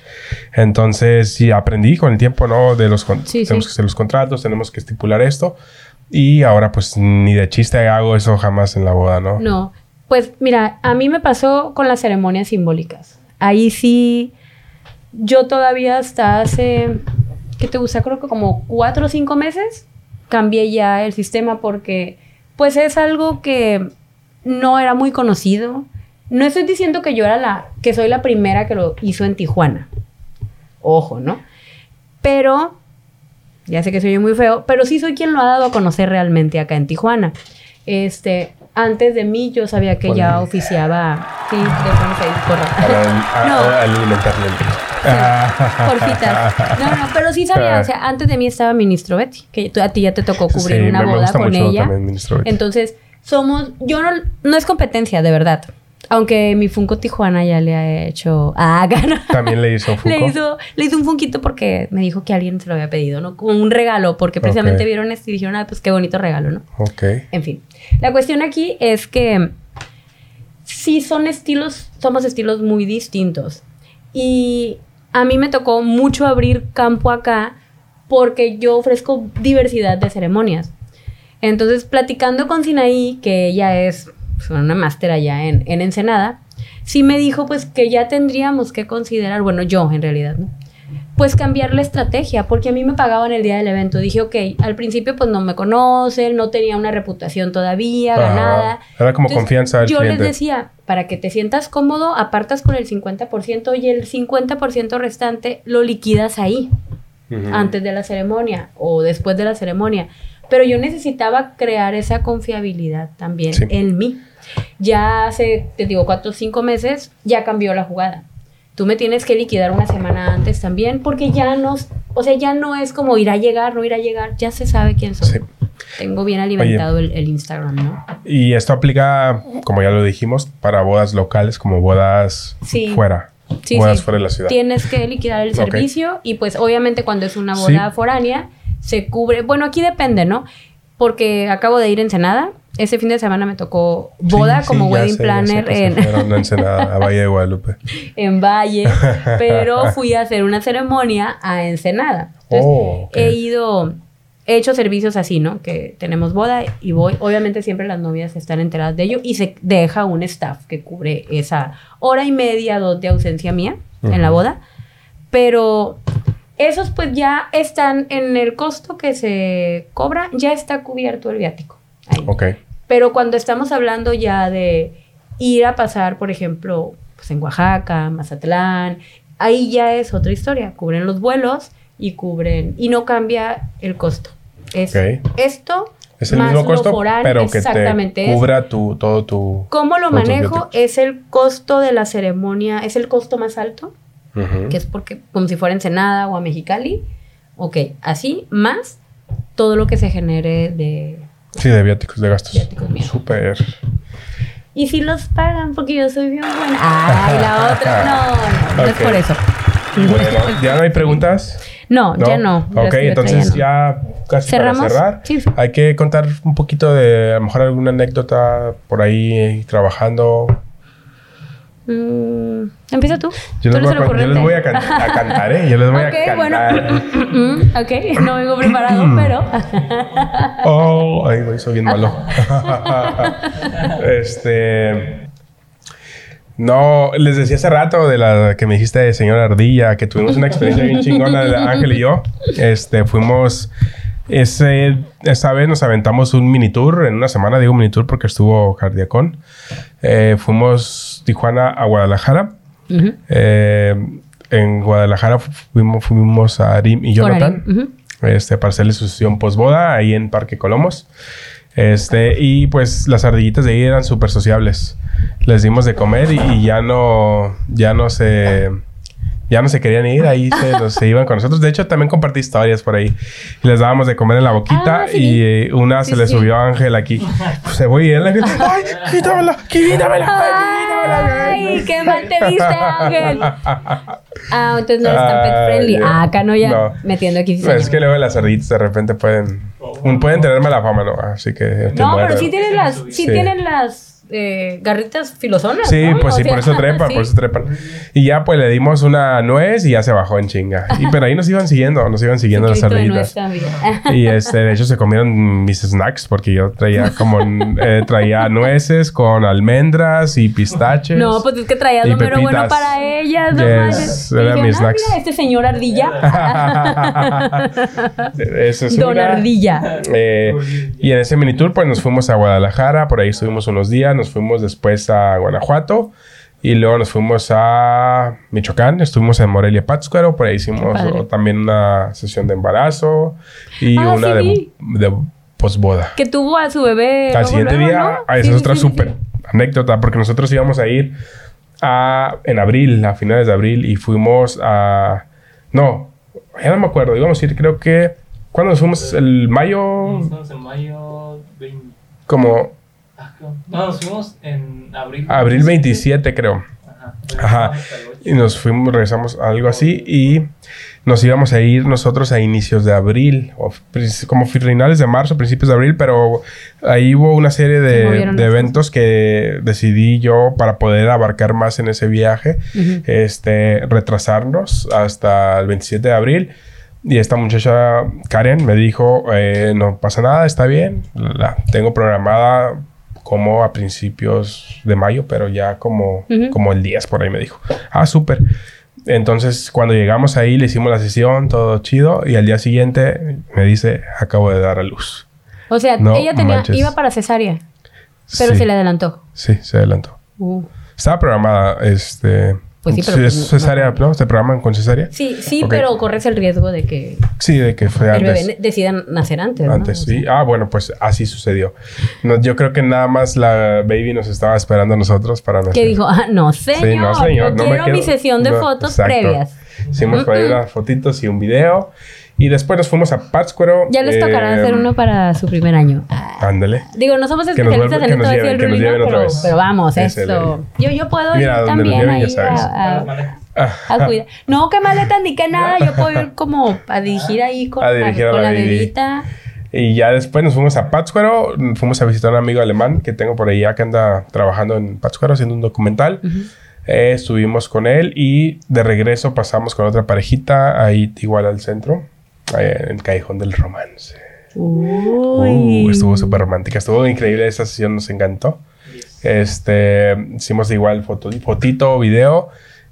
Entonces, sí, aprendí con el tiempo, ¿no? De los... tenemos que hacer los contratos, tenemos que estipular esto. Y ahora pues ni de chiste hago eso jamás en la boda, ¿no? No. Pues mira, a mí me pasó con las ceremonias simbólicas. Ahí sí, yo todavía hasta hace, ¿qué te gusta? Creo que como cuatro o cinco meses cambié ya el sistema porque pues es algo que no era muy conocido. No estoy diciendo que yo era la, que soy la primera que lo hizo en Tijuana. Ojo, ¿no? Pero, ya sé que soy muy feo, pero sí soy quien lo ha dado a conocer realmente acá en Tijuana. Este, antes de mí yo sabía que ya oficiaba. Sí, de Para no. alimentarle. porfitas. No, no, pero sí sabía. O sea, antes de mí estaba Ministro Betty, que a ti ya te tocó cubrir una boda con ella. Entonces, somos. Yo no. No es competencia, de verdad. Aunque mi Funko Tijuana ya le ha hecho. Ah, gana. También le hizo *laughs* un Funko. le, hizo, le hizo un Funquito porque me dijo que alguien se lo había pedido, ¿no? Como un regalo, porque precisamente vieron esto y dijeron, ah, pues qué bonito regalo, ¿no? Ok. En fin. La cuestión aquí es que sí son estilos, somos estilos muy distintos. Y a mí me tocó mucho abrir campo acá porque yo ofrezco diversidad de ceremonias. Entonces, platicando con Sinaí, que ella es pues, una máster allá en, en Ensenada, sí me dijo pues que ya tendríamos que considerar, bueno, yo en realidad, ¿no? pues cambiar la estrategia, porque a mí me pagaban el día del evento. Dije, ok, al principio pues no me conocen, no tenía una reputación todavía, ganada. Era como confianza Yo les decía, para que te sientas cómodo, apartas con el 50% y el 50% restante lo liquidas ahí, antes de la ceremonia o después de la ceremonia. Pero yo necesitaba crear esa confiabilidad también en mí. Ya hace, te digo, cuatro o cinco meses, ya cambió la jugada tú me tienes que liquidar una semana antes también, porque ya no, o sea, ya no es como ir a llegar, no ir a llegar, ya se sabe quién soy. Tengo bien alimentado el, Instagram, ¿no? Y esto aplica, como ya lo dijimos, para bodas locales como bodas fuera. Sí, bodas fuera de la ciudad. Tienes que liquidar el servicio y pues obviamente cuando es una boda foránea se cubre, bueno, aquí depende, ¿no? Porque acabo de ir en Ensenada ese fin de semana me tocó boda como wedding planner en... Ensenada, a Valle de Guadalupe. *laughs* en Valle, *laughs* pero fui a hacer una ceremonia a Ensenada. Entonces, oh, he ido, he hecho servicios así, ¿no? Que tenemos boda y voy. Obviamente siempre las novias están enteradas de ello y se deja un staff que cubre esa hora y media, dos de ausencia mía en la boda. Pero esos pues ya están en el costo que se cobra, ya está cubierto el viático. Ok. Pero cuando estamos hablando ya de ir a pasar, por ejemplo, pues en Oaxaca, Mazatlán, ahí ya es otra historia. Cubren los vuelos y cubren, y no cambia el costo. Es esto. Es el mismo costo, pero que te cubra tu, todo tu... ¿Cómo lo manejo? Es el costo de la ceremonia, es el costo más alto, que es porque, como si fuera Ensenada o a Mexicali. Ok, así, más todo lo que se genere de Sí, de viáticos, de gastos. Viáticos Súper. Y si los pagan, porque yo soy bien buena. Ay, la otra, no, Es por eso. Bueno, ¿ya no hay preguntas? No, ya no. Ok, entonces ya casi ¿Cerramos? para cerrar. Sí. Hay que contar un poquito de, a lo mejor alguna anécdota por ahí trabajando. Mm, empieza tú. Yo, ¿Tú les, voy a, yo les voy a, can- a cantar, ¿eh? Yo les voy Ok, a bueno. cantar. Mm, ok, no vengo preparado, pero. *laughs* Oh, ay, güey, soy bien malo. *laughs* este. No, les decía hace rato de la que me dijiste de señora Ardilla, que tuvimos una experiencia bien chingona, de Ángel y yo. Este, fuimos. Ese, esa vez nos aventamos un mini tour en una semana, digo mini tour porque estuvo Cardiacón. Eh, fuimos Tijuana a Guadalajara. Eh, en Guadalajara fuimos, fuimos a Arim y Jonathan Arim, este, para hacerle su sesión posboda ahí en Parque Colomos. Este, y pues las ardillitas de ahí eran súper sociables. Les dimos de comer y, y ya no, ya no se, ya no se querían ir, ahí se, nos- se iban con nosotros. De hecho, también compartí historias por ahí. Les dábamos de comer en la boquita Ah, sí. y eh, una Sí, se le sí. subió a Ángel aquí. *laughs* Se voy y Ángel, ¡ay, quítamela, quítamela, quítamela! Ay, qué mal te viste, Ángel. Ah, entonces no eres tan pet friendly. Ah, acá no ya No. metiendo aquí. Pues es que luego las ardillitas de repente pueden, pueden tener mala fama, ¿no? Así que No, pero sí tienen las, Sí. tienen las eh, garritas filosonas. Sí, ¿no? pues sí, por eso *laughs* trepan, sí. por eso trepan. Y ya pues le dimos una nuez y ya se bajó en chinga. Y *laughs* pero ahí nos iban siguiendo, nos iban siguiendo las ardillitas. Y *laughs* este, de hecho se comieron mis snacks porque yo traía como eh, traía nueces con almendras y pistaches. No, pues es que traías Y lo mero bueno para ellas. No Yes, eran dijeron, mis "Ah, snacks". mira, este señor ardilla. Eso es Don una. Ardilla. Eh, y en ese mini tour, pues nos fuimos a Guadalajara, por ahí estuvimos unos días, nos fuimos después a Guanajuato y luego nos fuimos a Michoacán, estuvimos en Morelia Pátzcuaro, por ahí hicimos oh, también una sesión de embarazo y Ah, una sí de, de posboda. Que tuvo a su bebé. Al siguiente luego, día, ¿no? ah, esa Sí, es otra sí, sí, súper sí. anécdota, porque nosotros íbamos a ir a, en abril, a finales de abril, y fuimos a... No, ya no me acuerdo, íbamos a ir creo que... ¿Cuándo nos fuimos? ¿El mayo? Estamos en mayo 20. Como. No, nos fuimos en abril. abril 27 creo. Ajá. Y nos fuimos, regresamos a algo así y nos íbamos a ir nosotros a inicios de abril, o como finales de marzo, principios de abril, pero ahí hubo una serie Se de, de eventos que decidí yo para poder abarcar más en ese viaje, Ujú. este, retrasarnos hasta el 27 de abril. Y esta muchacha, Karen, me dijo, eh, no pasa nada, está bien, la tengo programada como a principios de mayo, pero ya como, Ujú. como el 10 por ahí me dijo. Ah, súper. Entonces, cuando llegamos ahí, le hicimos la sesión, todo chido, y al día siguiente me dice, acabo de dar a luz. O sea, No ella tenía, iba para cesárea, pero Sí, se le adelantó. Sí, se adelantó. Uh. Estaba programada, este... Pues sí, pero sí, pues es no- cesárea, ¿no? ¿Se programan con cesárea? Sí, sí, pero corres el riesgo de que Sí, de que fue el antes. bebé ne- decida nacer antes. ¿no? Antes, sea, sí. Ah, bueno, pues así sucedió. No, yo creo que nada más la baby nos estaba esperando a nosotros para nacer. Que dijo, ah, no, señor, Sí, no, señor. no me quiero mi sesión de no, fotos exacto. previas. Hicimos por ahí unas fotitos y un video. Y después nos fuimos a Pátzcuaro. Ya les tocará eh, hacer uno para su primer año. Ah, Ándale. Digo, no somos especialistas en esto de lleven, hacer que nos ruido, lleven otra pero, vez. pero vamos, Ese esto. Yo, yo puedo Mira, ir también lleven, ya ahí sabes. a, a- a cuidar. No, que maletas ni que nada. Yo puedo ir *laughs* como a dirigir ahí con, A dirigir a con la la bebita. Y ya después nos fuimos a Pátzcuaro. Fuimos a visitar a un amigo alemán que tengo por allá que anda trabajando en Pátzcuaro haciendo un documental. Eh, estuvimos con él y de regreso pasamos con otra parejita ahí igual al centro, en el Callejón del Romance. Uy. Uh, estuvo súper romántica, estuvo increíble esa sesión, nos encantó. Este, hicimos igual foto, fotito, video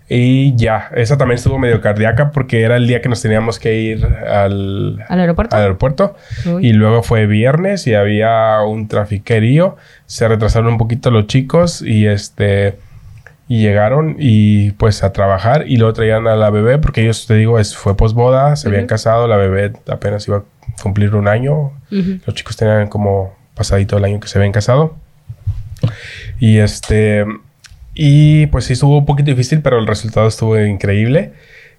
y ya. Esa también estuvo medio cardíaca porque era el día que nos teníamos que ir al, ¿Al aeropuerto? al aeropuerto. Uy. Y luego fue viernes y había un trafiquerío. Se retrasaron un poquito los chicos y este y llegaron y pues a trabajar y luego traían a la bebé porque ellos te digo es fue posboda, se habían Ujú. casado, la bebé apenas iba a cumplir un año. Los chicos tenían como pasadito el año que se habían casado. Y este y pues sí estuvo un poquito difícil, pero el resultado estuvo increíble.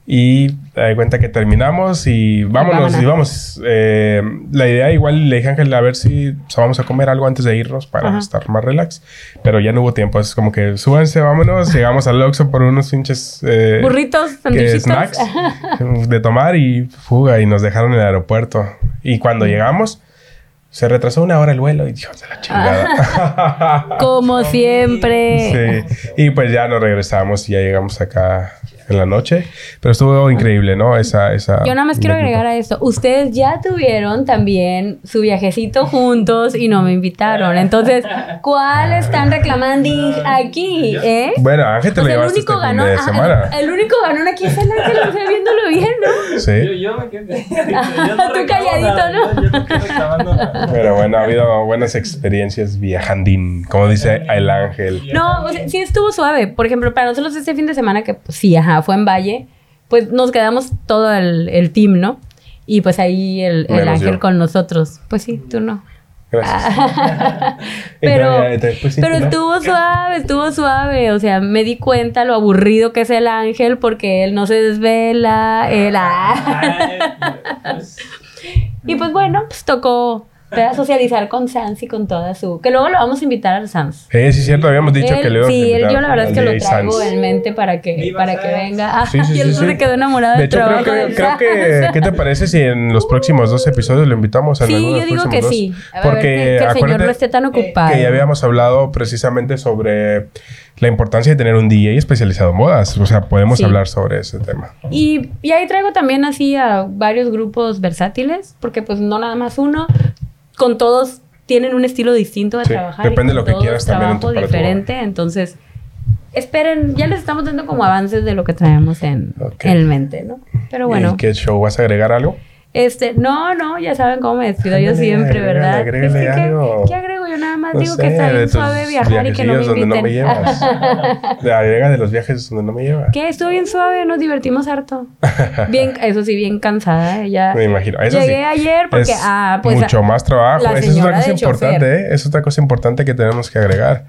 Y da cuenta que terminamos y vámonos, y vamos. Eh, la idea igual le dije a Ángel a ver si vamos a comer algo antes de irnos para estar más relax. Pero ya no hubo tiempo. Es como que súbanse, vámonos. *laughs* Llegamos al Oxxo por unos pinches... Eh, Burritos, snacks *laughs* de tomar y fuga. Y nos dejaron en el aeropuerto. Y cuando llegamos... Se retrasó una hora el vuelo y Dios de la chingada. *laughs* Como siempre. Sí. Y pues ya nos regresamos y ya llegamos acá en la noche. Pero estuvo increíble, ¿no? Esa, esa Yo nada más quiero agregar a esto. Ustedes ya tuvieron también su viajecito juntos y no me invitaron. Entonces, ¿cuál están reclamando aquí? ¿Eh? Bueno, Ángel te lo llevaste el único este ganó, de semana. El, único ganón aquí es el Ángel, o sea, viéndolo bien, ¿no? Sí. Yo, me quedé. *laughs* Tú calladito, ¿no? Pero bueno, ha habido buenas experiencias viajandín, como dice el Ángel. No, sí estuvo suave. Por ejemplo, para nosotros este fin de semana que pues, sí, ajá, fue en Valle, pues nos quedamos todo el, el team, ¿no? Y pues ahí el, el ángel con nosotros. Pues sí, tú no. Gracias. *laughs* pero pues pero estuvo suave, estuvo suave. O sea, me di cuenta lo aburrido que es el ángel porque él no se desvela. Él, *laughs* y pues bueno, pues tocó a socializar con Sans y con toda su... Que luego lo vamos a invitar al Sans. Eh, sí, cierto, habíamos dicho que le íbamos sí, a invitar. Sí, yo la verdad es que lo traigo en mente para que, para que venga. Sí, sí, *laughs* y él se quedó enamorado de hecho, trabajo creo que, creo que... *laughs* ¿Qué te parece si en los próximos dos episodios lo invitamos? En sí, yo digo que dos? sí. Porque que, que el señor no esté tan ocupado. Que ya habíamos hablado precisamente sobre la importancia de tener un DJ especializado en modas. O sea, podemos hablar sobre ese tema. Y, y ahí traigo también así a varios grupos versátiles, porque pues no nada más uno, con todos tienen un estilo distinto de trabajar. Depende de lo que quieras también. trabajo diferente, entonces esperen, ya les estamos dando como avances de lo que traemos en, en mente, ¿no? Pero bueno. ¿Y qué show? ¿Vas a agregar algo? Este, no, no, ya saben cómo me despido yo siempre, ¿verdad? ¿qué, Yo nada más digo que está bien suave viajar y que no me inviten. donde no me llevas. agrega de los viajes donde no me llevas. ¿Qué? Estuvo bien suave, nos divertimos harto. *laughs* Bien, eso sí, bien cansada. Ya me imagino. Eso llegué ayer porque, es ah, pues. Mucho más trabajo. Esa es otra cosa importante, ¿eh? Es otra cosa importante que tenemos que agregar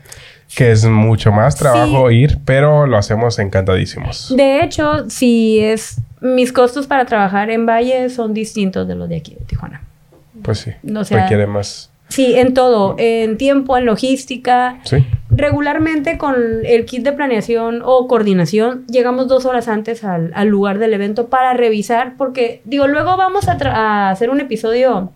que es mucho más trabajo ir, pero lo hacemos encantadísimos. De hecho, si es mis costos para trabajar en Valle son distintos de los de aquí de Tijuana. Pues sí. requiere más. Sí, en todo, en tiempo, en logística. Sí. Regularmente con el kit de planeación o coordinación llegamos dos horas antes al, lugar del evento para revisar, porque digo, luego vamos a hacer un episodio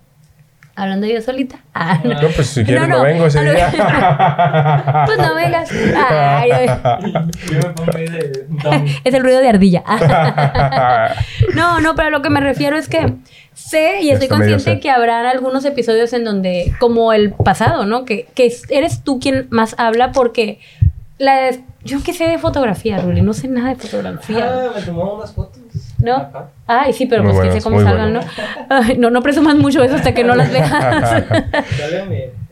Hablando yo solita. Ah, no. pues si quieres no, vengo ese día. *laughs* pues no vengas. *laughs* es el ruido de ardilla. *laughs* no, no, pero lo que me refiero es que sé y estoy consciente que habrá algunos episodios en donde, como el pasado, ¿no? Que, que eres tú quien más habla porque la, yo qué sé de fotografía, Ruli, no sé nada de fotografía. Ah, me tomó unas fotos. ¿No? Ay, sí, pero pues que sé cómo salgan, ¿no? no, no presumas mucho eso hasta que no las veas.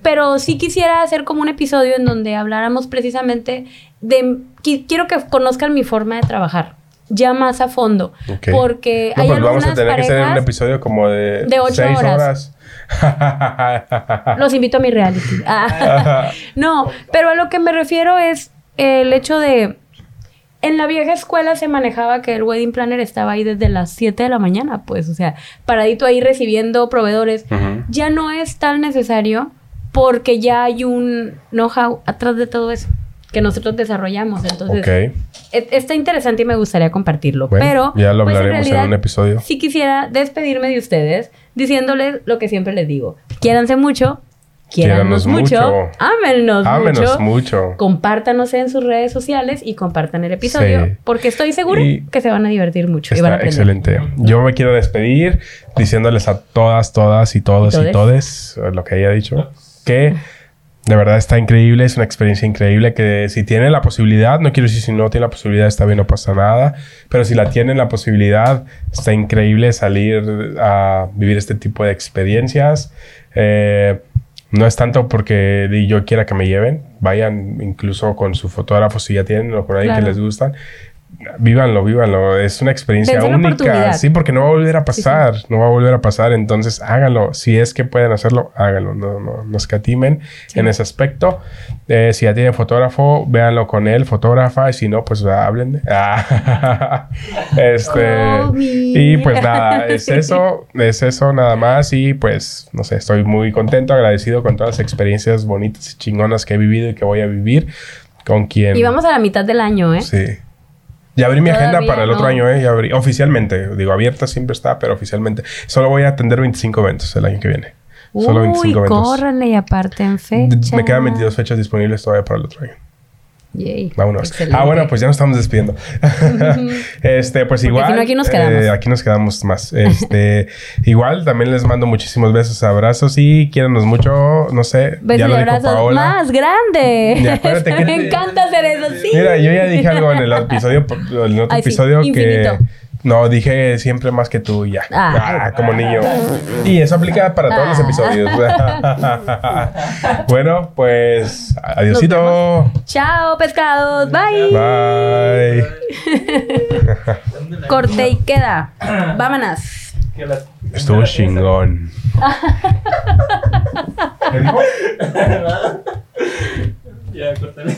pero sí quisiera hacer como un episodio en donde habláramos precisamente de... Quiero que conozcan mi forma de trabajar ya más a fondo. Porque hay pues vamos a tener que hacer un episodio como de, de ocho horas. Los invito a mi reality. *laughs* no, pero a lo que me refiero es el hecho de... En la vieja escuela se manejaba que el wedding planner estaba ahí desde las 7 de la mañana, pues, o sea, paradito ahí recibiendo proveedores. Ya no es tan necesario porque ya hay un know-how atrás de todo eso que nosotros desarrollamos. Entonces, e, está interesante y me gustaría compartirlo. pero ya lo pues, hablaremos en, un episodio. Sí quisiera despedirme de ustedes diciéndoles lo que siempre les digo. Quiéranse mucho, Quiéranos mucho, mucho. Ámenos, mucho. Compártanos en sus redes sociales y compartan el episodio. Porque estoy seguro que se van a divertir mucho. y van a excelente. Yo me quiero despedir diciéndoles a todas, todas y todos y, todes, lo que haya dicho, que de verdad está increíble, es una experiencia increíble que si tienen la posibilidad, no quiero decir si no tienen la posibilidad, está bien, no pasa nada, pero si la tienen la posibilidad, está increíble salir a vivir este tipo de experiencias. Eh, no es tanto porque yo quiera que me lleven, vayan incluso con su fotógrafo si ya tienen o por ahí que les gustan. Vívanlo, vívanlo. Es una experiencia única. Sí, porque no va a volver a pasar. No va a volver a pasar. Entonces, háganlo. Si es que pueden hacerlo, háganlo. No, no, no escatimen en ese aspecto. Eh, si ya tienen fotógrafo, véanlo con él, fotógrafa. Y si no, pues hablen. *laughs* este. y pues nada, es eso. Es eso nada más. Y pues, no sé, estoy muy contento, agradecido con todas las experiencias bonitas y chingonas que he vivido y que voy a vivir. Con quien. Y vamos a la mitad del año, ¿eh? Sí. Ya abrí mi agenda para el otro año, ¿eh? Ya abrí. Oficialmente. Digo, abierta siempre está, pero oficialmente. Solo voy a atender 25 eventos el año que viene. Solo 25 eventos. córranle y aparte en fecha. Me quedan 22 fechas disponibles todavía para el otro año. Vámonos. Ah, bueno, pues ya nos estamos despidiendo. *laughs* este, pues igual. aquí nos quedamos. Eh, aquí nos quedamos más. Este, *laughs* igual también les mando muchísimos besos, abrazos y quiéranos mucho. No sé. Besos y abrazos más grande. *laughs* Me encanta hacer eso, sí. Mira, yo ya dije algo en el episodio, en el otro episodio que. No, dije siempre más que tú y ya. Ah. Ah, como niño. Y eso aplica para todos los ah. episodios. *laughs* bueno, pues adiosito. Chao, pescados. Bye. Bye. *laughs* Corte y queda. Vámonos. Estuvo chingón. *laughs* ya, cortale.